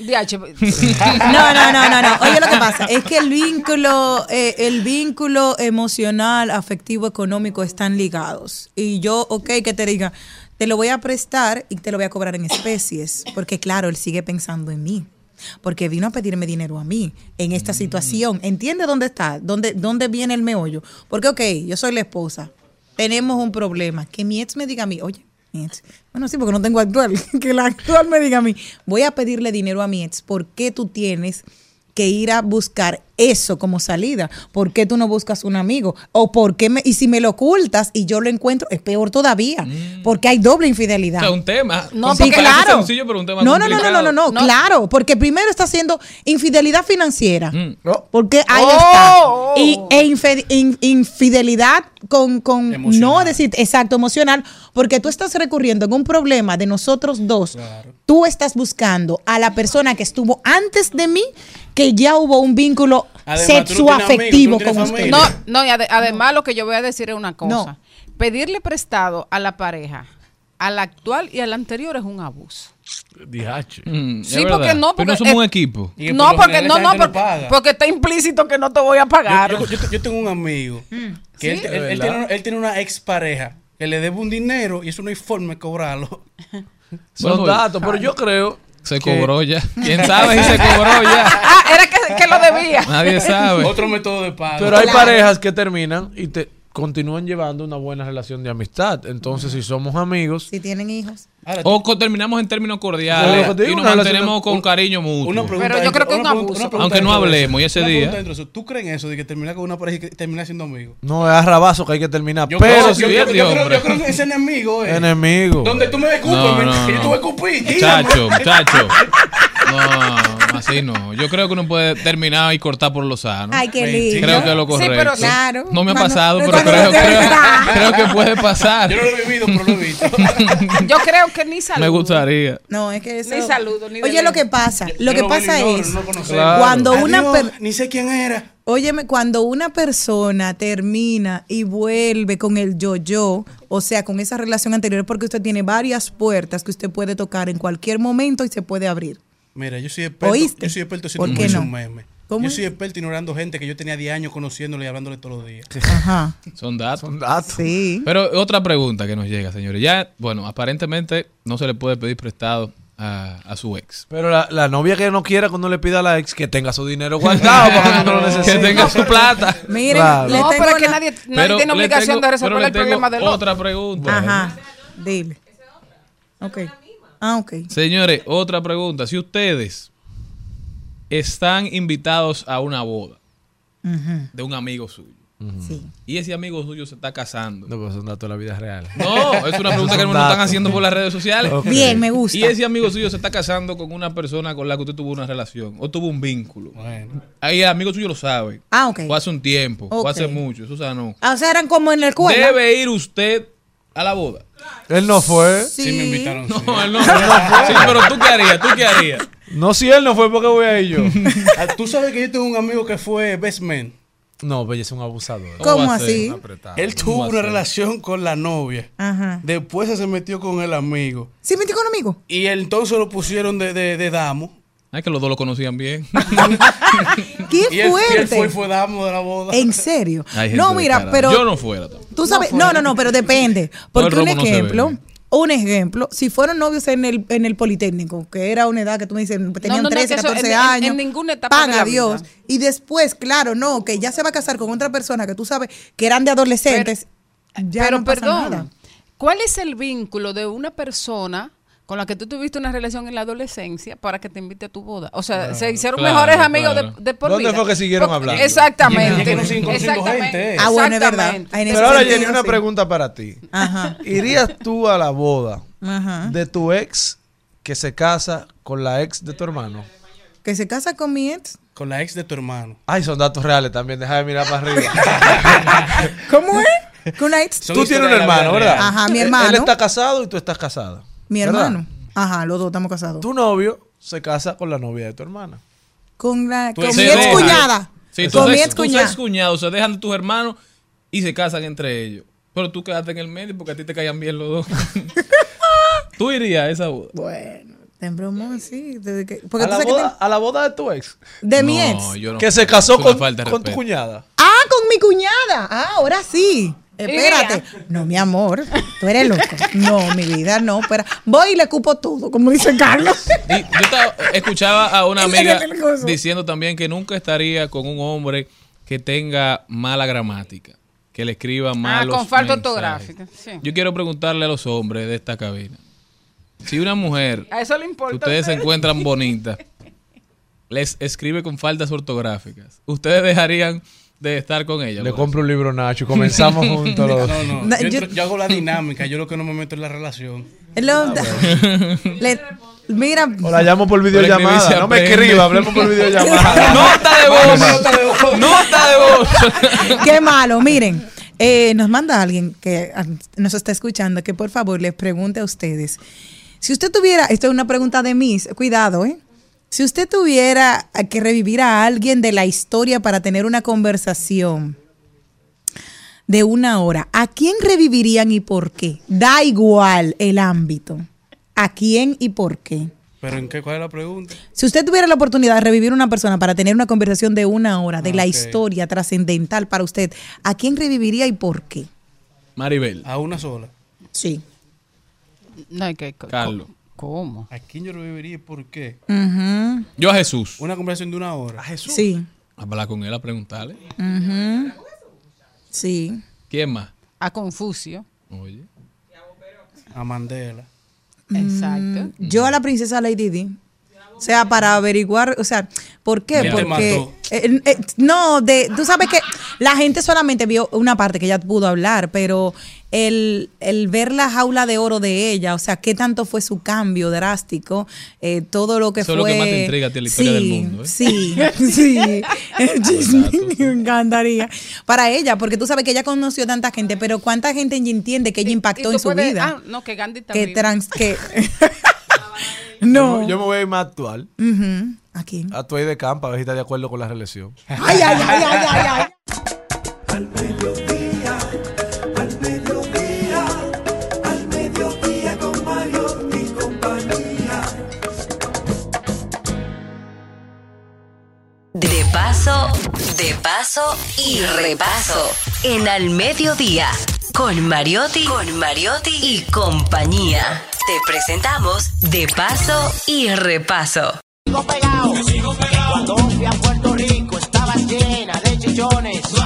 DH. [LAUGHS]
No, no, no, no, no. Oye, lo que pasa es que el vínculo, eh, el vínculo emocional, afectivo, económico están ligados. Y yo, ok, que te diga, te lo voy a prestar y te lo voy a cobrar en especies, porque claro, él sigue pensando en mí. Porque vino a pedirme dinero a mí en esta situación. ¿Entiende dónde está? ¿Dónde, ¿Dónde viene el meollo? Porque, ok, yo soy la esposa. Tenemos un problema. Que mi ex me diga a mí, oye, mi ex. Bueno, sí, porque no tengo actual. [LAUGHS] Que la actual me diga a mí, voy a pedirle dinero a mi ex. ¿Por qué tú tienes que ir a buscar eso como salida? ¿Por qué tú no buscas un amigo? ¿O por qué me, y si me lo ocultas y yo lo encuentro, es peor todavía? Porque hay doble infidelidad.
O sea, un tema.
No,
sí,
claro.
sencillo, pero un tema
No, no, no, no, no, no, no,
complicado.
claro, porque primero está haciendo infidelidad financiera,
Mm.
porque ahí
Oh,
está,
oh,
y,
oh.
e infe- in- infidelidad con, con no decir, exacto, emocional, porque tú estás recurriendo en un problema de nosotros dos, tú estás buscando a la persona que estuvo antes de mí, que ya hubo un vínculo sexoafectivo con usted.
No, no, y ade- además lo que yo voy a decir es una cosa. Pedirle prestado a la pareja, a la actual y a la anterior es un abuso.
DH.
Mm,
Sí, porque no,
Pero no
porque
somos un equipo.
No, porque no, no, porque, porque está implícito que no te voy a pagar.
Yo, yo- yo- yo tengo un amigo que él,
¿Sí?
él- él
¿De
tiene, él tiene una expareja que le debe un dinero y eso no hay forma de cobrarlo.
Son datos, pero yo creo.
Se cobró ya. [LAUGHS] ¿Quién sabe si se cobró ya?
ah, era que, que lo debía.
Nadie sabe.
Otro método de pago.
Pero hay
Claro.
parejas que terminan y te continúan llevando una buena relación de amistad. Entonces, si somos amigos,
Si tienen hijos.
O terminamos en términos
No,
cordiales
digo,
y nos mantenemos con
un-
cariño mutuo.
Una pregunta
Pero yo creo que es
una
un abuso.
Aunque no hablemos, y ese día-.
¿Tú crees en eso de que terminar con una pareja y que terminar siendo amigo?
no es a rabazo que hay que terminar.
Yo,
pero
creo,
si
yo, yo- yo creo, yo creo que es enemigo, eh.
enemigo.
Donde tú me escupes,
No,
me-
no, [LAUGHS]
que yo
no.
te voy a escupir.
Muchacho, muchacho. [LAUGHS] No, así no. Yo creo que uno puede terminar y cortar por lo sano.
Ay, qué lindo.
Creo que es lo
Sí,
correcto.
pero-
Claro.
No me ha pasado, pero creo, creo, creo que puede pasar.
Yo no lo he vivido, pero lo he visto. [LAUGHS]
Yo creo que ni saludo.
Me gustaría.
No, es que eso.
Ni saludo, ni
Oye, lo que pasa, lo que
lo
pasa es.
no.
Claro.
Cuando una per-
Ni sé quién era.
Óyeme, cuando una persona termina y vuelve con el yo-yo, o sea, con esa relación anterior, porque usted tiene varias puertas que usted puede tocar en cualquier momento y se puede abrir.
Mira, yo soy experto.
¿Oíste?
Yo soy experto
¿Por
haciendo
qué no? ¿Cómo
Yo
es?
soy experto ignorando gente que yo tenía 10 años conociéndole y hablándole todos los días. [LAUGHS]
Ajá.
Son datos.
Son datos.
Sí.
Pero otra pregunta que nos llega, señores. Ya, bueno, aparentemente no se le puede pedir prestado a, a su ex.
Pero la, la novia que no quiera cuando le pida a la ex que tenga su dinero guardado para cuando lo necesite. [LAUGHS]
Que tenga su plata.
Miren,
Claro.
le
No,
tengo
pero es que nadie, nadie
Pero
tiene obligación
tengo-
de resolver el problema del otro.
Otra pregunta.
Ajá. Dile. Ok. Ah, ok.
Señores, otra pregunta. Si ustedes están invitados a una boda de un amigo suyo
Sí.
y ese amigo suyo se está casando.
No, pero son datos de la vida real.
No, es una pregunta que nos están haciendo por las redes sociales.
Bien, me gusta.
Y ese amigo suyo se está casando con una persona con la que usted tuvo una relación o tuvo un vínculo.
Bueno.
Ahí el amigo suyo lo sabe.
Ah, ok.
Fue hace un tiempo,
Ok.
fue hace mucho, eso o sea, no.
Ah, o sea, eran como en la escuela.
Debe ir usted a la boda.
Él no fue.
Sí.
Sí me invitaron.
No,
sí.
él no, Sí, pero tú qué harías, tú qué harías.
No, si él no fue, porque voy a ir yo?
Ah, Tú sabes que yo tengo un amigo que fue best man.
no, pero es un abusador.
¿Cómo así?
Él tuvo una relación con la novia.
Ajá.
Después se metió con el amigo.
¿Sí metió con un amigo?
Y entonces lo pusieron de, de, de damo.
Ay, que los dos lo conocían bien. [LAUGHS]
¡Qué [LAUGHS]
Y él, y él
fuerte!
fue, y fue damo de la boda.
En serio. No, mira,
descarada.
pero
Yo no fuera. tampoco.
tú sabes, no, no, no, pero depende. [LAUGHS] Porque un
no
ejemplo, un ejemplo, si fueron novios en el, en el Politécnico, que era una edad que tú me dices, tenían
no, no,
13,
que eso
14
en- en-
años,
en ninguna etapa
pan a Dios.
vida.
Y después, claro, no, que ya se va a casar con otra persona que tú sabes que eran de adolescentes, ya
Pero
no pasa
perdón,
nada.
¿cuál es el vínculo de una persona con la que tú tuviste una relación en la adolescencia para que te invite a tu boda? O sea, se hicieron
claro,
mejores amigos
claro.
de, de por
¿Dónde
vida.
fue que siguieron
Porque-
hablando?
Exactamente. Exactamente.
Ah, bueno, es verdad.
Pero ahora, Jenny, una pregunta para ti.
Ajá.
¿Irías tú a la boda
Ajá.
de tu ex que se casa con la ex de tu hermano?
Que se casa con mi ex.
Con la ex de tu hermano.
Ay, son datos reales también. Deja de mirar para arriba. [LAUGHS]
¿Cómo es? Con una ex.
Tú tienes un
la
hermano, ¿verdad?
Ajá, mi
Él-
hermano.
Él está casado y tú estás casada.
Mi
¿verdad?
hermano. Ajá, los dos estamos casados.
Tu novio se casa con la novia de tu hermana.
Con, la, con mi ex cuñada.
Sí,
con mi
ex- tus
cuñada.
ex cuñados se dejan de tus hermanos y se casan entre ellos. Pero tú quedaste en el medio porque a ti te caían bien los dos. [LAUGHS] tú irías a esa boda.
Bueno, te broma, sí. desde que- porque
A
tú
la,
sabes que
boda, a la boda de tu ex.
de mi
No,
ex.
yo no
que se casó con, con tu cuñada.
Ah, con mi cuñada. Ah, ahora sí. Espérate. No, mi amor. Tú eres loco. No, mi vida, no. Espera. Voy y le cupo todo, como dice Carlos.
Y yo estaba- escuchaba a una [LAUGHS] amiga diciendo también que nunca estaría con un hombre que tenga mala gramática, que le escriba
Ah,
malos
con falta ortográfica. Sí.
Yo quiero preguntarle a los hombres de esta cabina. Si una mujer
A eso le
que
importa. a
ustedes se encuentran bonita [LAUGHS] les escribe con faltas ortográficas, ¿ustedes dejarían de estar con ella?
Le
por
compro un libro Nacho y comenzamos [LAUGHS] juntos los
No, no.
No,
Yo,
yo-
entro- yo hago la dinámica. Yo lo que no me meto en la relación.
Lo- le- mira,
O la llamo por videollamada. No me
aprende.
escriba, hablemos por videollamada. [LAUGHS]
¡Nota de voz! ¡Nota de voz!
qué malo. Miren, eh, nos manda alguien que ah, nos está escuchando que por favor les pregunte a ustedes. Si usted tuviera, esto es una pregunta de mis, cuidado, ¿eh? Si usted tuviera que revivir a alguien de la historia para tener una conversación de una hora, ¿a quién revivirían y por qué? Da igual el ámbito. ¿A quién y por qué?
¿Pero en qué? ¿Cuál es la pregunta?
Si usted tuviera la oportunidad de revivir una persona para tener una conversación de una hora, de
Ah,
la historia trascendental para usted, ¿a quién reviviría y por qué?
Maribel,
A una sola.
Sí.
No, hay que,
Carlos.
¿Cómo?
¿A quién yo lo viviría y por qué?
Yo a Jesús.
Una conversación de una hora.
Sí.
Hablar con él, a preguntarle.
Ujú. Sí.
¿Quién más?
a Confucio.
Oye.
A Mandela.
Exacto.
Yo a la princesa Lady Di. O sea, para averiguar, o sea, ¿por qué? Porque
mató.
Eh, eh, no, de, tú sabes que la gente solamente vio una parte que ella pudo hablar, pero el, el ver la jaula de oro de ella, o sea, qué tanto fue su cambio drástico, eh, todo lo que
Eso es
fue.
lo que más te intriga a ti la historia
Sí,
del mundo, ¿eh?
Sí, [LAUGHS] sí. [LAUGHS] [LAUGHS] Me encantaría. Para ella, porque tú sabes que ella conoció tanta gente, pero ¿cuánta gente entiende que ella impactó en su
puedes-
vida?
ah, no, que Gandhi
que
también.
trans, que no.
yo me voy a ir más actual.
Ujú. Aquí.
Actual de campo, a ver si está de acuerdo con la reelección.
Ay, ay, ay, ay, ay, ay.
Al mediodía, al mediodía con Mario y compañía.
De paso, de paso y repaso. En Al Mediodía, con Mariotti, con Mariotti y compañía. Te presentamos De paso y repaso.
Sigo pegado. Cuando fui a Puerto Rico estaba llena de chichones.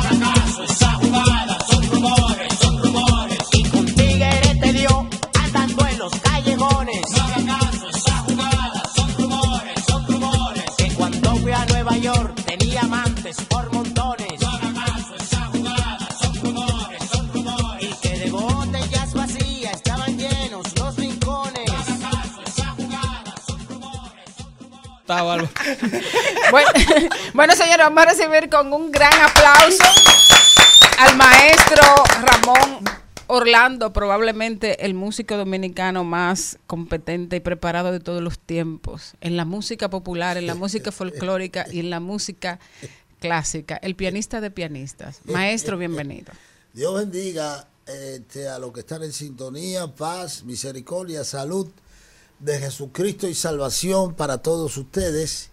Está bárbaro. [LAUGHS]
Bueno, [LAUGHS] bueno, señores, vamos a recibir con un gran aplauso al maestro Ramón Orlando, probablemente el músico dominicano más competente y preparado de todos los tiempos, en la música popular, en la música folclórica y en la música clásica, el pianista de pianistas. Maestro, bienvenido.
Dios bendiga este, a los que están en sintonía, paz, misericordia, salud de Jesucristo y salvación para todos ustedes.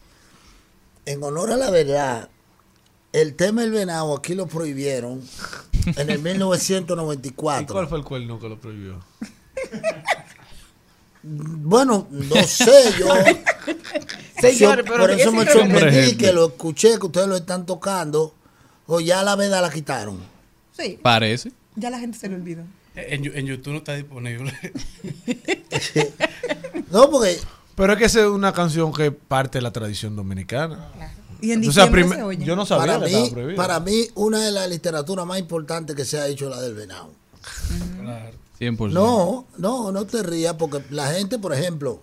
En honor a la verdad, el tema del venado aquí lo prohibieron en el
¿Y
1994. [LAUGHS]
cuál fue el cuerno que lo prohibió?
Bueno, no sé, yo. [LAUGHS]
Señor,
yo-
pero
por
¿de qué
eso me sorprendí que lo escuché, que ustedes lo están tocando, o ya la veda la quitaron.
Sí,
Parece.
ya la gente se lo olvidó.
En, en YouTube no está disponible. [LAUGHS]
No, porque
Pero es que esa es una canción que parte de la tradición dominicana.
Y en
O sea,
diciembre
prim-
se oye.
yo no sabía
para
que estaba
mí,
prohibido.
para mí, una de las literaturas más importantes que se ha hecho es la del venado.
Claro.
100%.
No, no, no te rías, porque la gente, por ejemplo,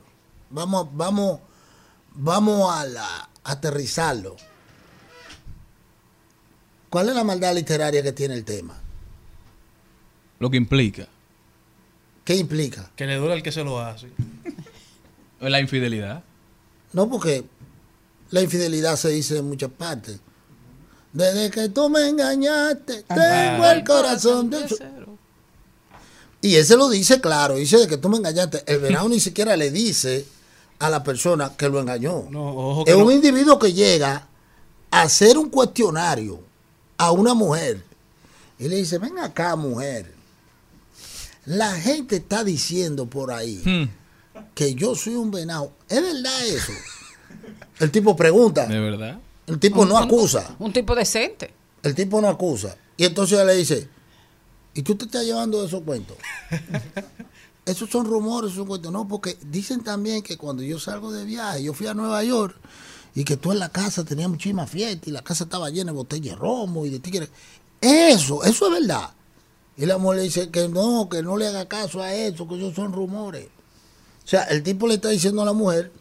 vamos, vamos, vamos a, la- a aterrizarlo. ¿Cuál es la maldad literaria que tiene el tema?
Lo que implica.
¿Qué implica?
Que le duele al que se lo hace. [LAUGHS]
La infidelidad.
No, porque la infidelidad se dice en muchas partes. Desde que tú me engañaste, tengo el corazón de Y ese lo dice claro, dice de que tú me engañaste. El venado ni siquiera le dice a la persona que lo engañó.
No, ojo que
Es
no.
un individuo que llega a hacer un cuestionario a una mujer y le dice, ven acá mujer, la gente está diciendo por ahí
Hmm,
que yo soy un venado. ¿Es verdad eso? [LAUGHS] El tipo pregunta,
de verdad.
el tipo no acusa,
Un tipo decente.
el tipo no acusa. Y entonces ella le dice, ¿y tú te estás llevando de esos cuentos? [LAUGHS] Esos son rumores, esos cuentos. No, porque dicen también que cuando yo salgo de viaje, yo fui a Nueva York y que tú en la casa tenías muchísima fiesta y la casa estaba llena de botellas de romo y de tigres. Eso, eso es verdad. Y la mujer le dice que no, que no le haga caso a eso, que esos son rumores. O sea, el tipo le está diciendo a la mujer.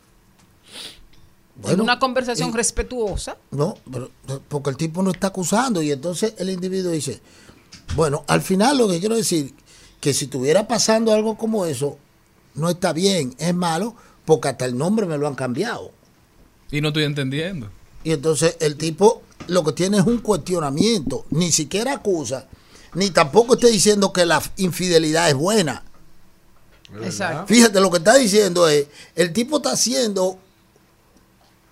en una conversación
y-
respetuosa.
no, pero, porque el tipo no está acusando y entonces el individuo dice, bueno, al final lo que quiero decir, que si estuviera pasando algo como eso, no está bien, es malo, porque hasta el nombre me lo han cambiado.
Y no estoy entendiendo.
Y entonces el tipo lo que tiene es un cuestionamiento, ni siquiera acusa, ni tampoco está diciendo que la infidelidad es buena.
Exacto.
Fíjate, lo que está diciendo es, el tipo está haciendo,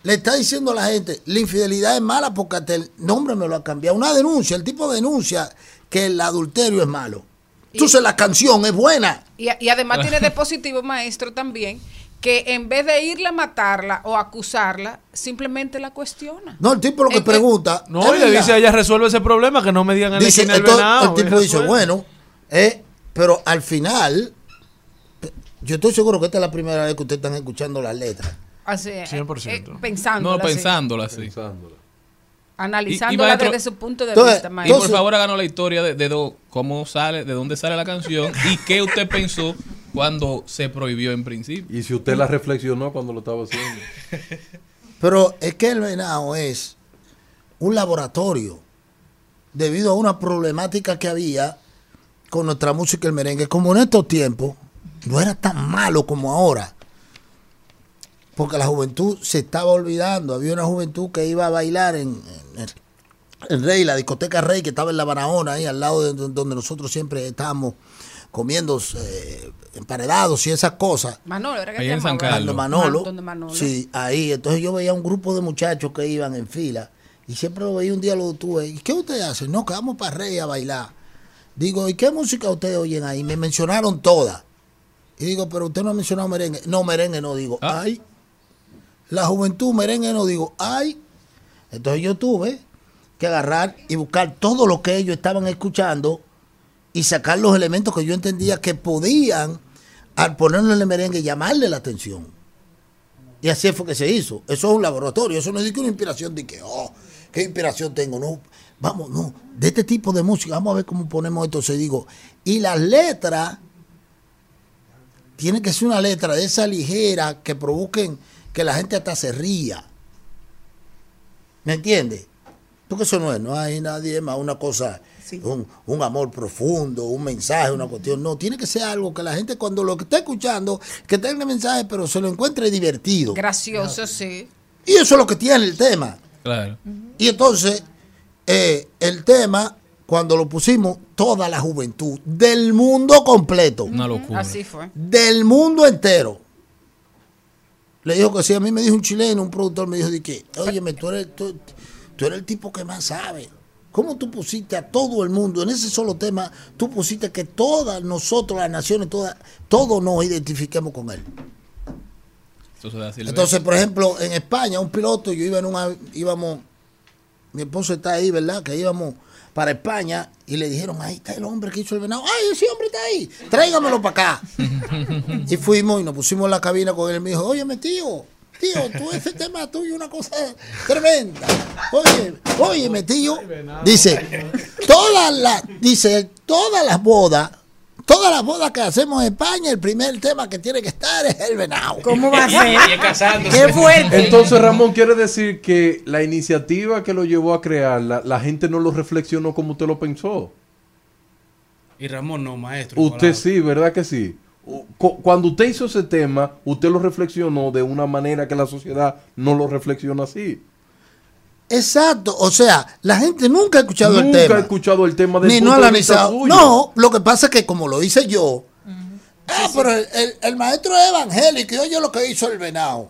le está diciendo a la gente, la infidelidad es mala porque hasta el nombre me lo ha cambiado. Una denuncia, el tipo denuncia que el adulterio es malo. Entonces la canción es buena.
Y, y además tiene [LAUGHS] de positivo, maestro, también que en vez de irle a matarla o acusarla, simplemente la cuestiona.
No, el tipo lo que pregunta.
No,
¿es
y le dice a ella resuelve ese problema, que no me digan
Dice,
el
entonces,
venado.
el tipo
y
dice,
resuelve.
bueno, eh, pero al final, yo estoy seguro que esta es la primera vez que ustedes están escuchando las letras.
Así, eh,
100%.
eh, pensándola,
No,
sí.
pensándola así.
Analizándola
Y- y maestro-
desde su punto de
Entonces,
vista,
Y
maestro.
por favor háganos la historia de, de do- cómo sale, de dónde sale la canción y qué usted pensó cuando se prohibió en principio.
Y si usted la reflexionó cuando lo estaba haciendo. [LAUGHS]
Pero es que el venado es un laboratorio debido a una problemática que había con nuestra música el merengue. Como en estos tiempos, no era tan malo como ahora. Porque la juventud se estaba olvidando. Había una juventud que iba a bailar en, en- en Rey, la discoteca Rey, que estaba en La Barahona, ahí al lado de donde donde nosotros siempre estábamos comiendo eh, emparedados y esas cosas.
Manolo, era que
Ahí en San. Carlos.
Donde Manolo.
Manolo.
Sí, ahí. Entonces yo veía un grupo de muchachos que iban en fila y siempre lo veía un día lo tuve. ¿Y qué ustedes hacen? No, que vamos para Rey a bailar. Digo, ¿y qué música ustedes oyen ahí? Me mencionaron todas. Y digo, pero usted no ha mencionado merengue. No, merengue no, digo, ay. La juventud merengue no, digo, ay. Entonces yo tuve que agarrar y buscar todo lo que ellos estaban escuchando y sacar los elementos que yo entendía que podían, al ponerlo en el merengue, llamarle la atención. Y así fue que se hizo. Eso es un laboratorio. Eso no es que una inspiración de que, oh, qué inspiración tengo. No, vamos, no. De este tipo de música, vamos a ver cómo ponemos esto. Se digo, y las letras, tiene que ser una letra de esa ligera que provoquen que la gente hasta se ría. ¿Me entiendes? Porque eso no es, no hay nadie más, una cosa, un, un amor profundo, un mensaje, una cuestión. No, tiene que ser algo que la gente cuando lo que está escuchando, que tenga el mensaje, pero se lo encuentre divertido.
Gracioso, sí.
Y eso es lo que tiene el tema.
Claro.
Y entonces, eh, el tema, cuando lo pusimos, toda la juventud del mundo completo.
Una locura.
Así fue.
Del mundo entero. Le dijo que sí, a mí me dijo un chileno, un productor me dijo de que, óyeme, tú eres, tú, tú eres el tipo que más sabe. ¿Cómo tú pusiste a todo el mundo en ese solo tema? Tú pusiste que todas nosotros, las naciones, todas, todos nos identifiquemos con él. Entonces, por ejemplo, en España, un piloto, yo iba en una, íbamos, mi esposo está ahí, ¿verdad? Que íbamos para España y le dijeron, ahí está el hombre que hizo el venado. ¡Ay, ese hombre está ahí! Tráigamelo para acá. [LAUGHS] y fuimos y nos pusimos en la cabina con él y me dijo, oye, tío, tío, tú ese tema tuyo es una cosa tremenda. Oye, oye, tío. Dice, todas las, dice, todas las bodas, todas las bodas que hacemos en España, el primer tema que tiene que estar es el venado.
¿Cómo va a ser? Qué fuerte.
Entonces, Ramón, quiere decir que la iniciativa que lo llevó a crearla, la gente no lo reflexionó como usted lo pensó.
Y Ramón no, maestro.
Usted sí, ¿verdad que sí? Cuando usted hizo ese tema, usted lo reflexionó de una manera que la sociedad no lo reflexiona así.
Exacto, o sea, la gente nunca ha escuchado el
Nunca
tema.
ha escuchado el tema del
Ni no ha analizado. No, lo que pasa es que como lo hice yo, ah, pero el, el- el maestro es evangélico y oye lo que hizo el venado.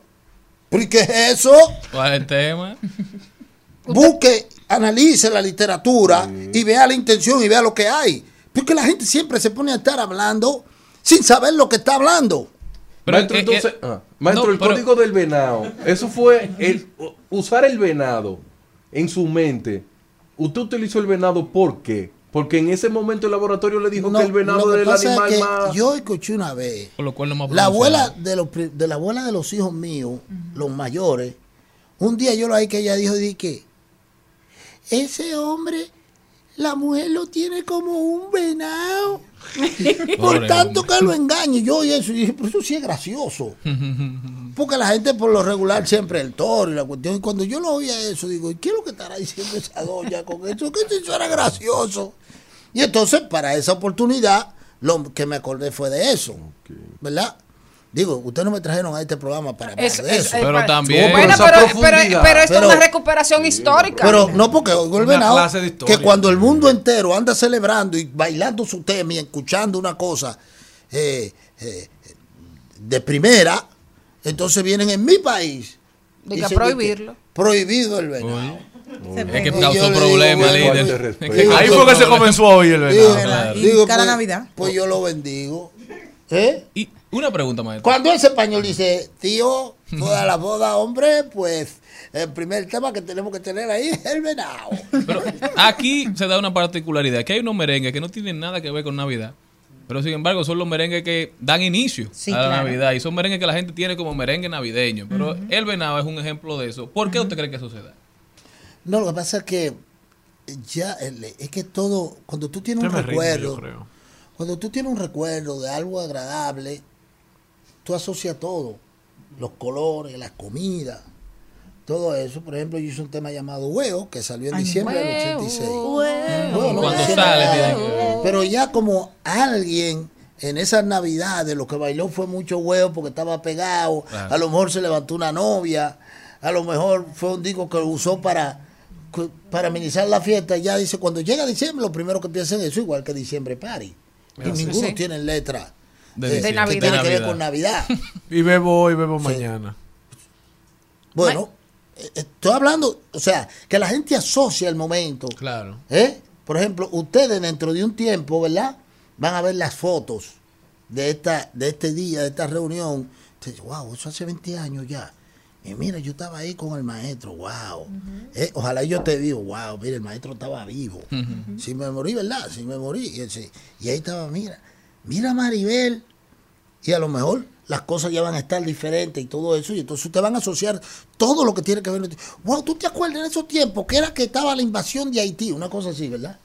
¿Pero y qué es eso?
¿Cuál es el tema?
Busque, analice la literatura y vea la intención y vea lo que hay. Porque la gente siempre se pone a estar hablando sin saber lo que está hablando.
maestro,
eh,
entonces,
eh,
ah, maestro,
no,
el
pero-
código del venado, eso fue el usar el venado en su mente. Usted utilizó el venado ¿por qué? Porque en ese momento el laboratorio le dijo
No,
que el venado
lo que
era el
pasa es
animal
que
más.
yo escuché una vez
Por lo cual no me ha
La abuela de los de la abuela de los hijos míos, los mayores, un día yo lo oí que ella dijo di que ese hombre, la mujer lo tiene como un venado. [LAUGHS] por
Pobre
tanto que lo engañe. Yo oí eso y dije, pero eso sí es gracioso. [LAUGHS] Porque la gente por lo regular siempre el toro y la cuestión. Y cuando yo lo oía eso, digo, ¿y qué es lo que estará diciendo esa doña con eso? Que eso era gracioso. Y entonces, para esa oportunidad, lo que me acordé fue de eso. ¿Verdad? Digo, ustedes no me trajeron a este programa para hablar
Eso-
de
eso-
Pero también-
Bueno, pero, pero,
profundidad.
pero esto
Pero-
es una recuperación histórica.
Pero no porque oigo el
Una
venado,
clase de historia.
que cuando el mundo entero anda celebrando y bailando su tema y escuchando una cosa eh, eh, de primera, entonces vienen en mi país.
Diga, prohibirlo.
prohibido el venado.
Es que causó
le
problemas, líder.
falta de
Es que
respeto.
causó
Ahí fue que se comenzó hoy el venado.
Y
digo,
cada
pues,
Navidad.
Pues yo lo bendigo. ¿Eh?
Y una pregunta, maestro.
Cuando ese español dice, tío, toda la boda, hombre, pues el primer tema que tenemos que tener ahí es el venado.
Aquí se da una particularidad, que hay unos merengues que no tienen nada que ver con Navidad. Pero sin embargo son los merengues que dan inicio
Sí,
a la
claro.
Navidad. Y son merengues que la gente tiene como merengue navideño. Pero el venado es un ejemplo de eso. ¿Por qué usted cree que eso se da?
No, lo que pasa es que ya es que todo, cuando tú tienes un recuerdo,
yo creo.
cuando tú tienes un recuerdo de algo agradable, tú asocias todo, los colores, la comida, todo eso. Por ejemplo, yo hice un tema llamado Huevo, que salió en
Ay,
diciembre del
huevo,
86.
huevo.
Bueno,
Cuando sale,
era-
tiene que-
Pero ya como alguien en esas navidades lo que bailó fue mucho huevo porque estaba pegado,
Claro.
a lo mejor se levantó una novia, a lo mejor fue un disco que lo usó para para amenizar la fiesta, ya dice, cuando llega diciembre, lo primero que piensan es eso, igual que diciembre party. Y ninguno
Sí.
tiene letra
De
eh, que
Navidad.
tiene que ver
Navidad.
con Navidad.
Y bebo hoy, bebo mañana.
Bueno, eh, estoy hablando, o sea, que la gente asocia el momento.
Claro.
¿Eh? Por ejemplo, ustedes dentro de un tiempo, ¿verdad? Van a ver las fotos de esta de este día, de esta reunión. Ustedes, wow, eso hace 20 años ya. Y mira, yo estaba ahí con el maestro, wow. Eh, ojalá yo te vivo, wow, mira, el maestro estaba vivo. Si me morí, ¿verdad? Si me morí. Y, él se- y ahí estaba, mira, mira Maribel. Y a lo mejor las cosas ya van a estar diferentes y todo eso. Y entonces ustedes van a asociar todo lo que tiene que ver. Wow, ¿tú te acuerdas de esos tiempos? Que era que estaba la invasión de Haití, una cosa así, ¿verdad?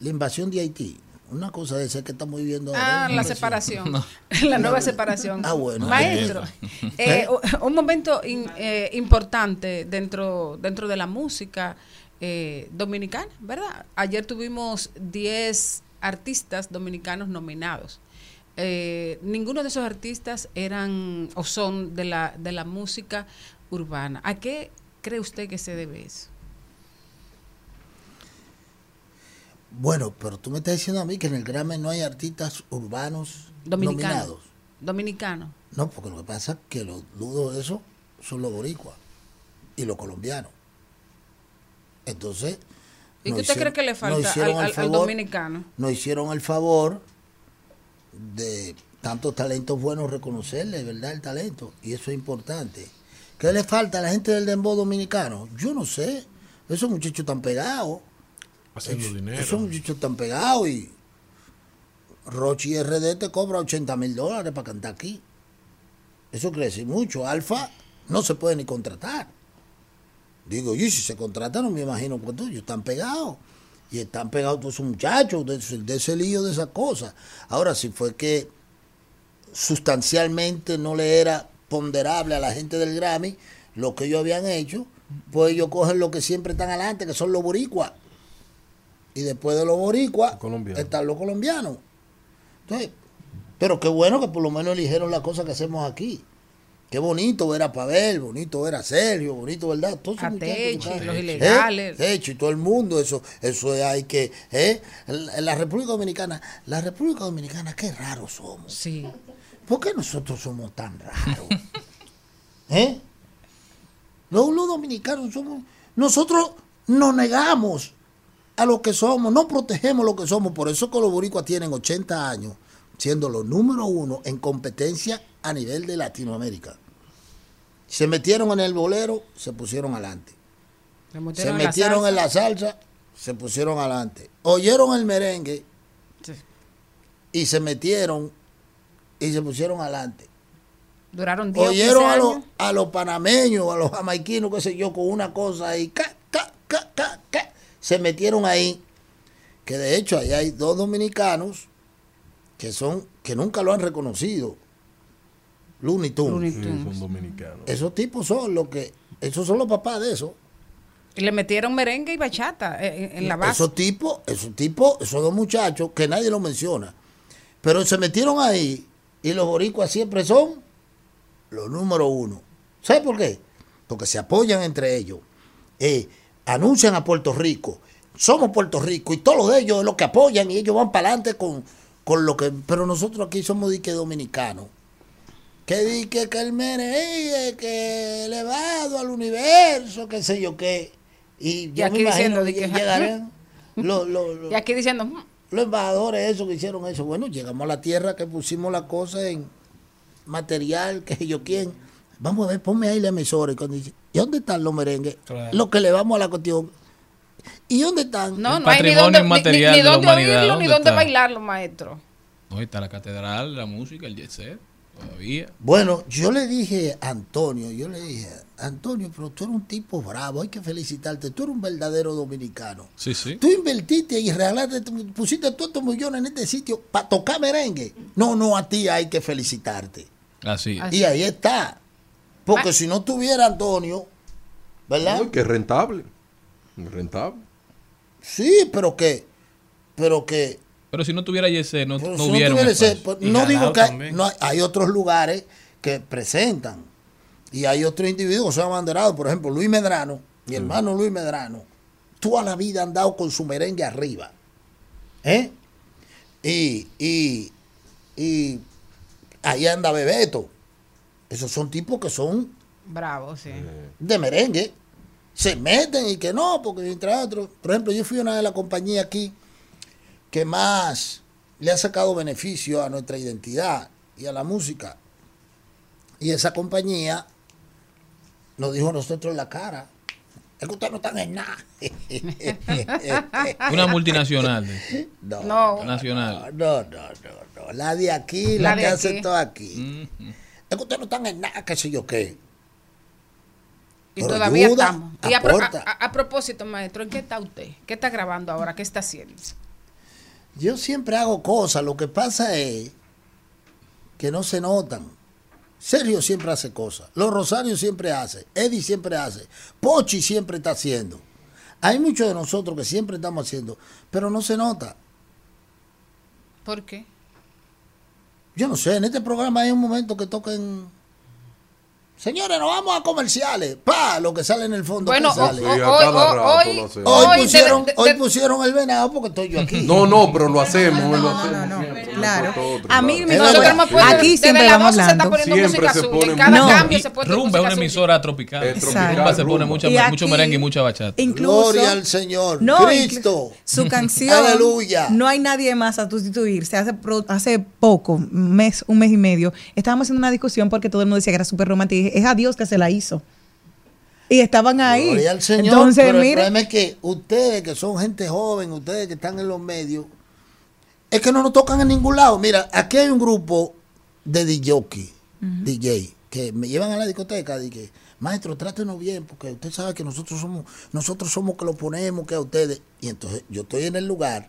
La invasión de Haití. Una cosa de esa que estamos viviendo ahora.
Ah, la separación. [LAUGHS] La nueva separación.
Ah, bueno.
Maestro,
¿Eh?
eh, un momento in- eh, importante dentro, dentro de la música eh, dominicana, ¿verdad? Ayer tuvimos 10 artistas dominicanos nominados. Eh, ninguno de esos artistas eran o son de la, de la música urbana. ¿A qué cree usted que se debe eso?
Bueno, pero tú me estás diciendo a mí que en el Grammy no hay artistas urbanos
Dominicano.
nominados.
Dominicano.
No, porque lo que pasa es que los dudos de eso son los boricuas y los colombianos. Entonces.
¿Y qué usted
hicieron-
cree que le falta al, dominicano?
nos hicieron el favor de tantos talentos buenos reconocerle, ¿verdad? El talento. Y eso es importante. ¿Qué le falta a la gente del dembow dominicano? Yo no sé. Esos muchachos están pegados.
Haciendo
Esos-
dinero.
Esos muchachos están pegados y Rochi RD te cobra 80 mil dólares para cantar aquí. Eso quiere decir mucho. Alfa no se puede ni contratar. Digo, yo si se contratan, no me imagino cuánto. Ellos están pegados. Y están pegados todos esos muchachos de, ese- de ese lío, de esas cosas. Ahora, si fue que sustancialmente no le era ponderable a la gente del Grammy lo que ellos habían hecho, pues ellos cogen lo que siempre están adelante, que son los boricuas. Y después de los boricuas están los colombianos. Entonces, pero qué bueno que por lo menos eligieron las cosas que hacemos aquí. Qué bonito ver a Pavel, bonito ver a Sergio, bonito, ¿verdad? Todos esos
A
muchachos que
Techi,
están-
los
¿Eh?
ilegales.
Techi, todo el mundo, eso, eso es- hay que, ¿eh? La- República Dominicana, la República Dominicana, qué raros somos.
Sí.
¿Por qué nosotros somos tan raros? [LAUGHS] ¿Eh? Los, los dominicanos somos, nosotros nos negamos a lo que somos, no protegemos lo que somos, por eso que los boricuas tienen 80 años, siendo los número uno en competencia a nivel de Latinoamérica. Se metieron en el bolero, se pusieron adelante.
Se
Se
metieron en la
metieron en la
salsa.
se pusieron adelante. Oyeron el merengue y se metieron y se pusieron adelante.
Duraron 10 o 15
Oyeron a los, a los panameños, a los jamaiquinos, qué sé yo, con una cosa ahí, ca, ca, ca, ca, ca, se metieron ahí. Que de hecho ahí hay dos dominicanos que son que nunca lo han reconocido. Looney Tunes.
Sí, son dominicanos.
Esos tipos son los que, esos son los papás de eso.
Y le metieron merengue y bachata eh, en, en la base.
Esos tipos, esos tipos, esos dos muchachos que nadie los menciona. Pero se metieron ahí y los boricuas siempre son los número uno. ¿Sabes por qué? Porque se apoyan entre ellos. Eh, anuncian a Puerto Rico. Somos Puerto Rico y todos los de ellos es lo que apoyan y ellos van para adelante con, con lo que... Pero nosotros aquí somos dique dominicanos. Que dique que el merengue, que elevado al universo, qué sé yo qué. Y yo
aquí
me imagino
diciendo
que
que-
llegarán los, los- los-
Y aquí diciendo, "Mm,
los embajadores, esos que hicieron eso. Bueno, llegamos a la tierra que pusimos la cosa en material, que yo quién. Vamos a ver, ponme ahí la emisora. Y cuando dice, ¿y dónde están los merengues?
Claro.
Lo que le vamos a la cuestión. ¿Y dónde están?
No, no hay ni
patrimonio
dónde, ni,
inmaterial
ni
de la
dónde
humanidad,
oírlo, ni
¿dónde
dónde
está?
bailarlo, maestro.
No, está la catedral, la música, el jet set, todavía.
Bueno, yo le dije a Antonio, yo le dije, Antonio, pero tú eres un tipo bravo, hay que felicitarte, tú eres un verdadero dominicano.
Sí, sí.
Tú invertiste y regalaste, pusiste todos estos millones en este sitio para tocar merengue. No, no, a ti hay que felicitarte.
Así es.
Y ahí está. Porque si no tuviera Antonio, ¿verdad?
Uy, que rentable. Rentable.
Sí, pero que, pero que,
Pero si no tuviera set, no, no
si no
hubiera un
tuviera ese-
espacio.
pues, no digo que hay, no hay, otros lugares que presentan y hay otros individuos que son abanderados. Por ejemplo, Luis Medrano, mi hermano Luis Medrano, toda la vida ha andado con su merengue arriba. ¿Eh? Y, y, y ahí anda Bebeto. Esos son tipos que son
Bravo, sí.
de merengue. Se meten y que no, porque entre otros. Por ejemplo, yo fui una de las compañías aquí que más le ha sacado beneficio a nuestra identidad y a la música. Y esa compañía nos dijo a nosotros en la cara. Es que ustedes no están en nada.
Una multinacional.
No,
No.
Nacional.
no, no, no, no. La de aquí, la,
La de
que
aquí.
hace todo aquí. Es que ustedes no están en nada, qué sé yo qué.
Y
Pero
todavía
ayuda,
estamos. Y a, a- a propósito, maestro, ¿en qué está usted? ¿Qué está grabando ahora? ¿Qué está haciendo?
Yo siempre hago cosas, lo que pasa es que no se notan. Sergio siempre hace cosas, Los Rosarios siempre hace, Eddie siempre hace, Pochi siempre está haciendo. Hay muchos de nosotros que siempre estamos haciendo, pero no se nota.
¿Por qué?
Yo no sé, en este programa hay un momento que toquen... Señores, nos vamos a comerciales. Pa, lo que sale en el fondo.
Bueno, Sí, a hoy- cada o- rato hoy-.
Hoy pusieron,
de-
hoy pusieron el venado porque estoy yo aquí.
No, no, pero lo hacemos, lo hacemos. siempre,
claro. A mí
puesto-
aquí
desde
siempre vamos
12 se está
hablando.
poniendo
Siempre
música
se pone
En cada
música.
cambio
Y
se puede
rumba es una emisora tropical.
Es
Rumba
tropical,
se pone mucha,
Y
mucho
aquí-
merengue y mucha bachata.
Incluso
Gloria al Señor.
No,
Cristo.
Su canción.
Aleluya.
No hay nadie más a sustituirse. Hace, hace poco, un mes, un mes y medio, estábamos haciendo una discusión porque todo el mundo decía que era súper romántica. Dije, es a Dios que se la hizo. Y estaban ahí.
Gloria al Señor.
Entonces,
pero el problema es que ustedes que son gente joven, ustedes que están en los medios, es que no nos tocan en ningún lado. Mira, aquí hay un grupo de DJ, DJ, que me llevan a la discoteca y que, maestro, trátenos bien, porque usted sabe que nosotros somos, nosotros somos que lo ponemos que a ustedes. Y entonces yo estoy en el lugar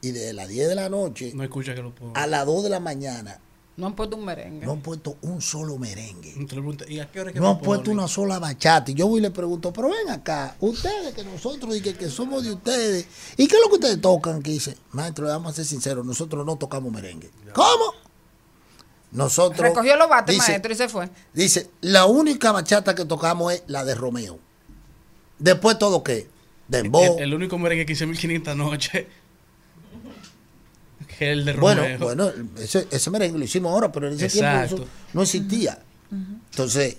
y desde las 10 de la noche
No escucha que lo pongo.
a las 2 de la mañana
No han puesto un merengue.
no han puesto un solo merengue.
Te lo pregunto, ¿Y a qué hora es que
No han puesto una sola bachata. Y yo voy y le pregunto, pero ven acá, ustedes que nosotros y que, que somos de ustedes, ¿y qué es lo que ustedes tocan? Que dice, maestro, le vamos a ser sinceros, nosotros no tocamos merengue. ¿Cómo? Nosotros.
Recogió los bates,
dice,
maestro, y se fue.
Dice, la única bachata que tocamos es la de Romeo. Después todo qué? Dembow.
El, el único merengue que hice 1500 noches. Que el de
Bueno,
Romeo.
bueno, ese, ese merengue lo hicimos ahora, pero en ese tiempo eso no existía. Entonces,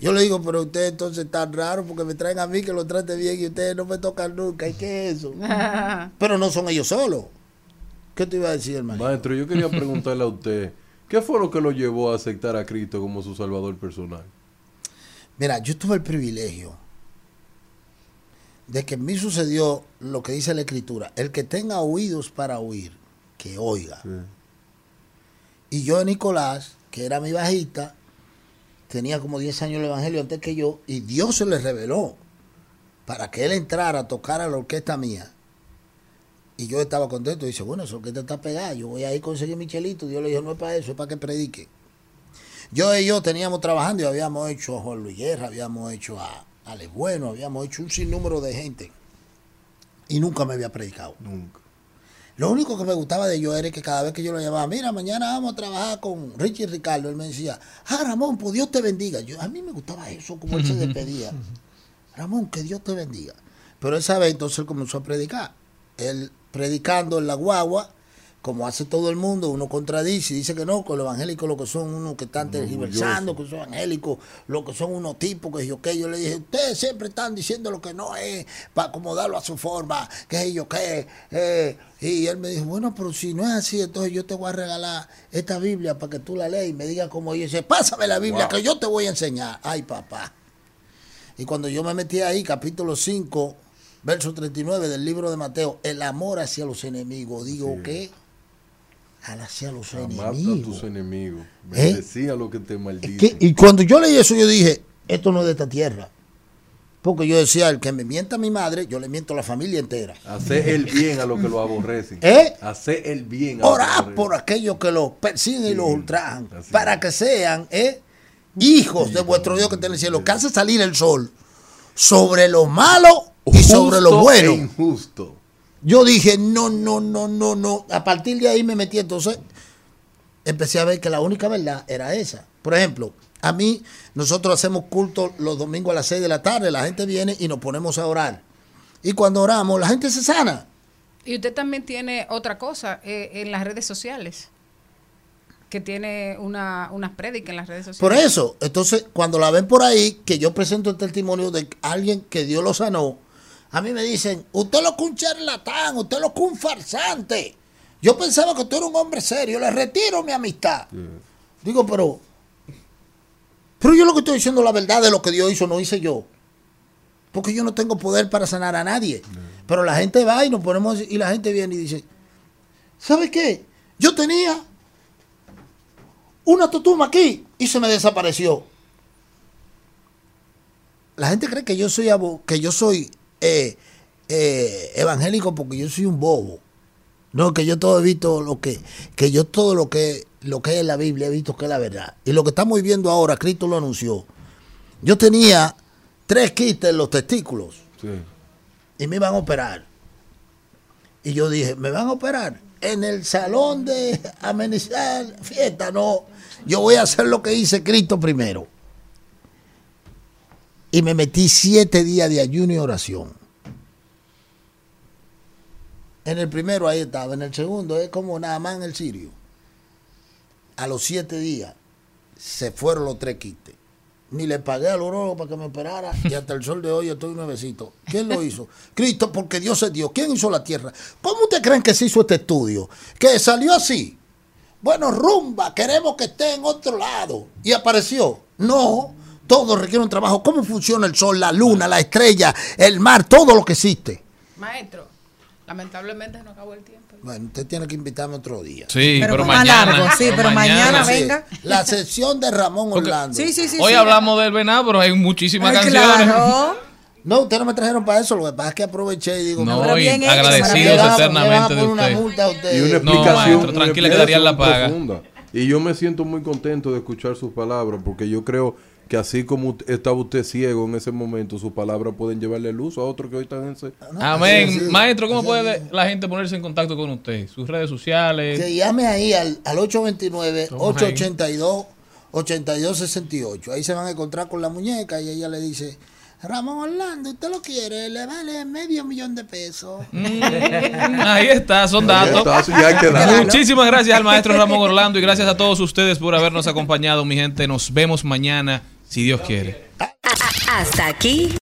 yo le digo, pero ustedes entonces están raros porque me traen a mí que lo trate bien y ustedes no me tocan nunca. ¿Y qué es eso? [LAUGHS] pero no son ellos solos. ¿Qué te iba a decir, hermano?
Maestro, yo quería [LAUGHS] preguntarle a usted, ¿qué fue lo que lo llevó a aceptar a Cristo como su salvador personal?
Mira, yo tuve el privilegio de que en mí sucedió lo que dice la escritura. El que tenga oídos para oír, que oiga. Y yo, Nicolás, que era mi bajista, tenía como 10 años el evangelio antes que yo, y Dios se le reveló para que él entrara a tocar a la orquesta mía. Y yo estaba contento. Dice, bueno, esa orquesta está pegada. Yo voy a ir a conseguir mi chelito. Dios le dijo, no es para eso, es para que predique. Yo y yo teníamos trabajando y habíamos hecho a Juan Luis Guerra, habíamos hecho a Ale Bueno, habíamos hecho un sinnúmero de gente. Y nunca me había predicado.
Nunca.
Lo único que me gustaba de yo era que cada vez que yo lo llamaba, mira, mañana vamos a trabajar con Richie Ricardo, él me decía, ah, Ramón, pues Dios te bendiga. Yo, a mí me gustaba eso, como él se [LAUGHS] despedía. Ramón, que Dios te bendiga. Pero esa vez entonces él comenzó a predicar. Él predicando en la guagua, como hace todo el mundo, uno contradice y dice que no, que los evangélicos lo que son unos que están tergiversando, que son evangélicos, lo que son unos tipos, que yo qué. Yo le dije, ustedes siempre están diciendo lo que no es, para acomodarlo a su forma, que yo qué. eh". Y él me dijo, bueno, pero si no es así, entonces yo te voy a regalar esta Biblia para que tú la leas y me digas cómo dice, pásame la Biblia
Wow.
que yo te voy a enseñar. Ay, papá. Y cuando yo me metí ahí, capítulo 5, verso 39 del libro de Mateo, el amor hacia los enemigos, digo que al hacia los
Mata a
enemigos.
tus enemigos.
¿Eh?
Bendecía a los que te maldicen.
Que- y cuando yo leí eso, yo dije, esto no es de esta tierra. Porque yo decía, el que me mienta a mi madre, yo le miento a la familia entera.
Hacer el bien a los que lo aborrecen.
¿Eh?
Hacer el bien a lo
Orar por aquellos que los persiguen y los ultrajan, para que sean ¿eh? hijos de vuestro Dios que está en el cielo, que hace salir el sol sobre lo malo y sobre lo bueno.
e injusto.
Yo dije, no, no, no, no, no. A partir de ahí me metí. Entonces, empecé a ver que la única verdad era esa. Por ejemplo, a mí, nosotros hacemos culto los domingos a las 6 de la tarde. La gente viene y nos ponemos a orar. Y cuando oramos, la gente se sana.
Y usted también tiene otra cosa eh, en las redes sociales. Que tiene una, unas prédicas en las redes sociales.
Por eso, entonces, cuando la ven por ahí, que yo presento el testimonio de alguien que Dios lo sanó, a mí me dicen, usted lo que un charlatán, usted lo que un farsante. Yo pensaba que tú eras un hombre serio, le retiro mi amistad. Digo, pero, pero yo lo que estoy diciendo es la verdad de lo que Dios hizo, no hice yo. Porque yo no tengo poder para sanar a nadie. Pero la gente va y nos ponemos, y la gente viene y dice, ¿sabe qué? Yo tenía una tutuma aquí y se me desapareció. La gente cree que yo soy abo- que yo soy eh, eh, evangélico porque yo soy un bobo. No, que yo todo he visto lo que, que yo todo lo que lo que es la Biblia he visto que es la verdad. Y lo que estamos viviendo ahora, Cristo lo anunció. Yo tenía tres quistes en los testículos
Sí.
y me iban a operar. Y yo dije, ¿me van a operar? En el salón de amenizar fiesta, no. Yo voy a hacer lo que dice Cristo primero. Y me metí siete días de ayuno y oración. En el primero ahí estaba, en el segundo es como nada más en el sirio. A los siete días se fueron los tres quistes. Ni le pagué al urólogo para que me operara y hasta el sol de hoy estoy nuevecito. ¿Quién lo hizo? [LAUGHS] Cristo, porque Dios es Dios. ¿Quién hizo la tierra? ¿Cómo ustedes creen que se hizo este estudio? Que salió así. Bueno, rumba, queremos que esté en otro lado. Y apareció. No, todo requiere un trabajo. ¿Cómo funciona el sol, la luna, la estrella, el mar, todo lo que existe?
Maestro, lamentablemente no acabó el tiempo.
Bueno, usted tiene que invitarme otro día.
Sí, Pero mañana. largo,
sí, pero mañana
Sí,
venga.
La sesión de Ramón Orlando.
Sí, sí, sí.
Hoy
sí.
hablamos del venado, pero hay muchísimas
Ay,
canciones.
claro.
No, ustedes no me trajeron para eso. Lo que pasa es que aproveché y digo,
No,
pero
y
bien hecho,
agradecidos eternamente de
una
usted.
Y una
No,
explicación,
maestro,
una
tranquila que darían la paga.
profunda. Y yo me siento muy contento de escuchar sus palabras, porque yo creo que así como estaba usted ciego en ese momento, sus palabras pueden llevarle luz a otros que hoy están en ese...
Amén. Maestro, ¿cómo puede la gente ponerse en contacto con usted? Sus redes sociales.
Que llame ahí al, al
Toma
829-882-8268. Ahí se van a encontrar con la muñeca y ella le dice, Ramón Orlando, ¿usted lo quiere? Le vale medio millón de pesos.
Mm, Ahí está, son
Ahí
datos. [LAUGHS] Muchísimas gracias al maestro Ramón Orlando y gracias a todos ustedes por habernos acompañado, mi gente. Nos vemos mañana, si Dios quiere.
Hasta aquí,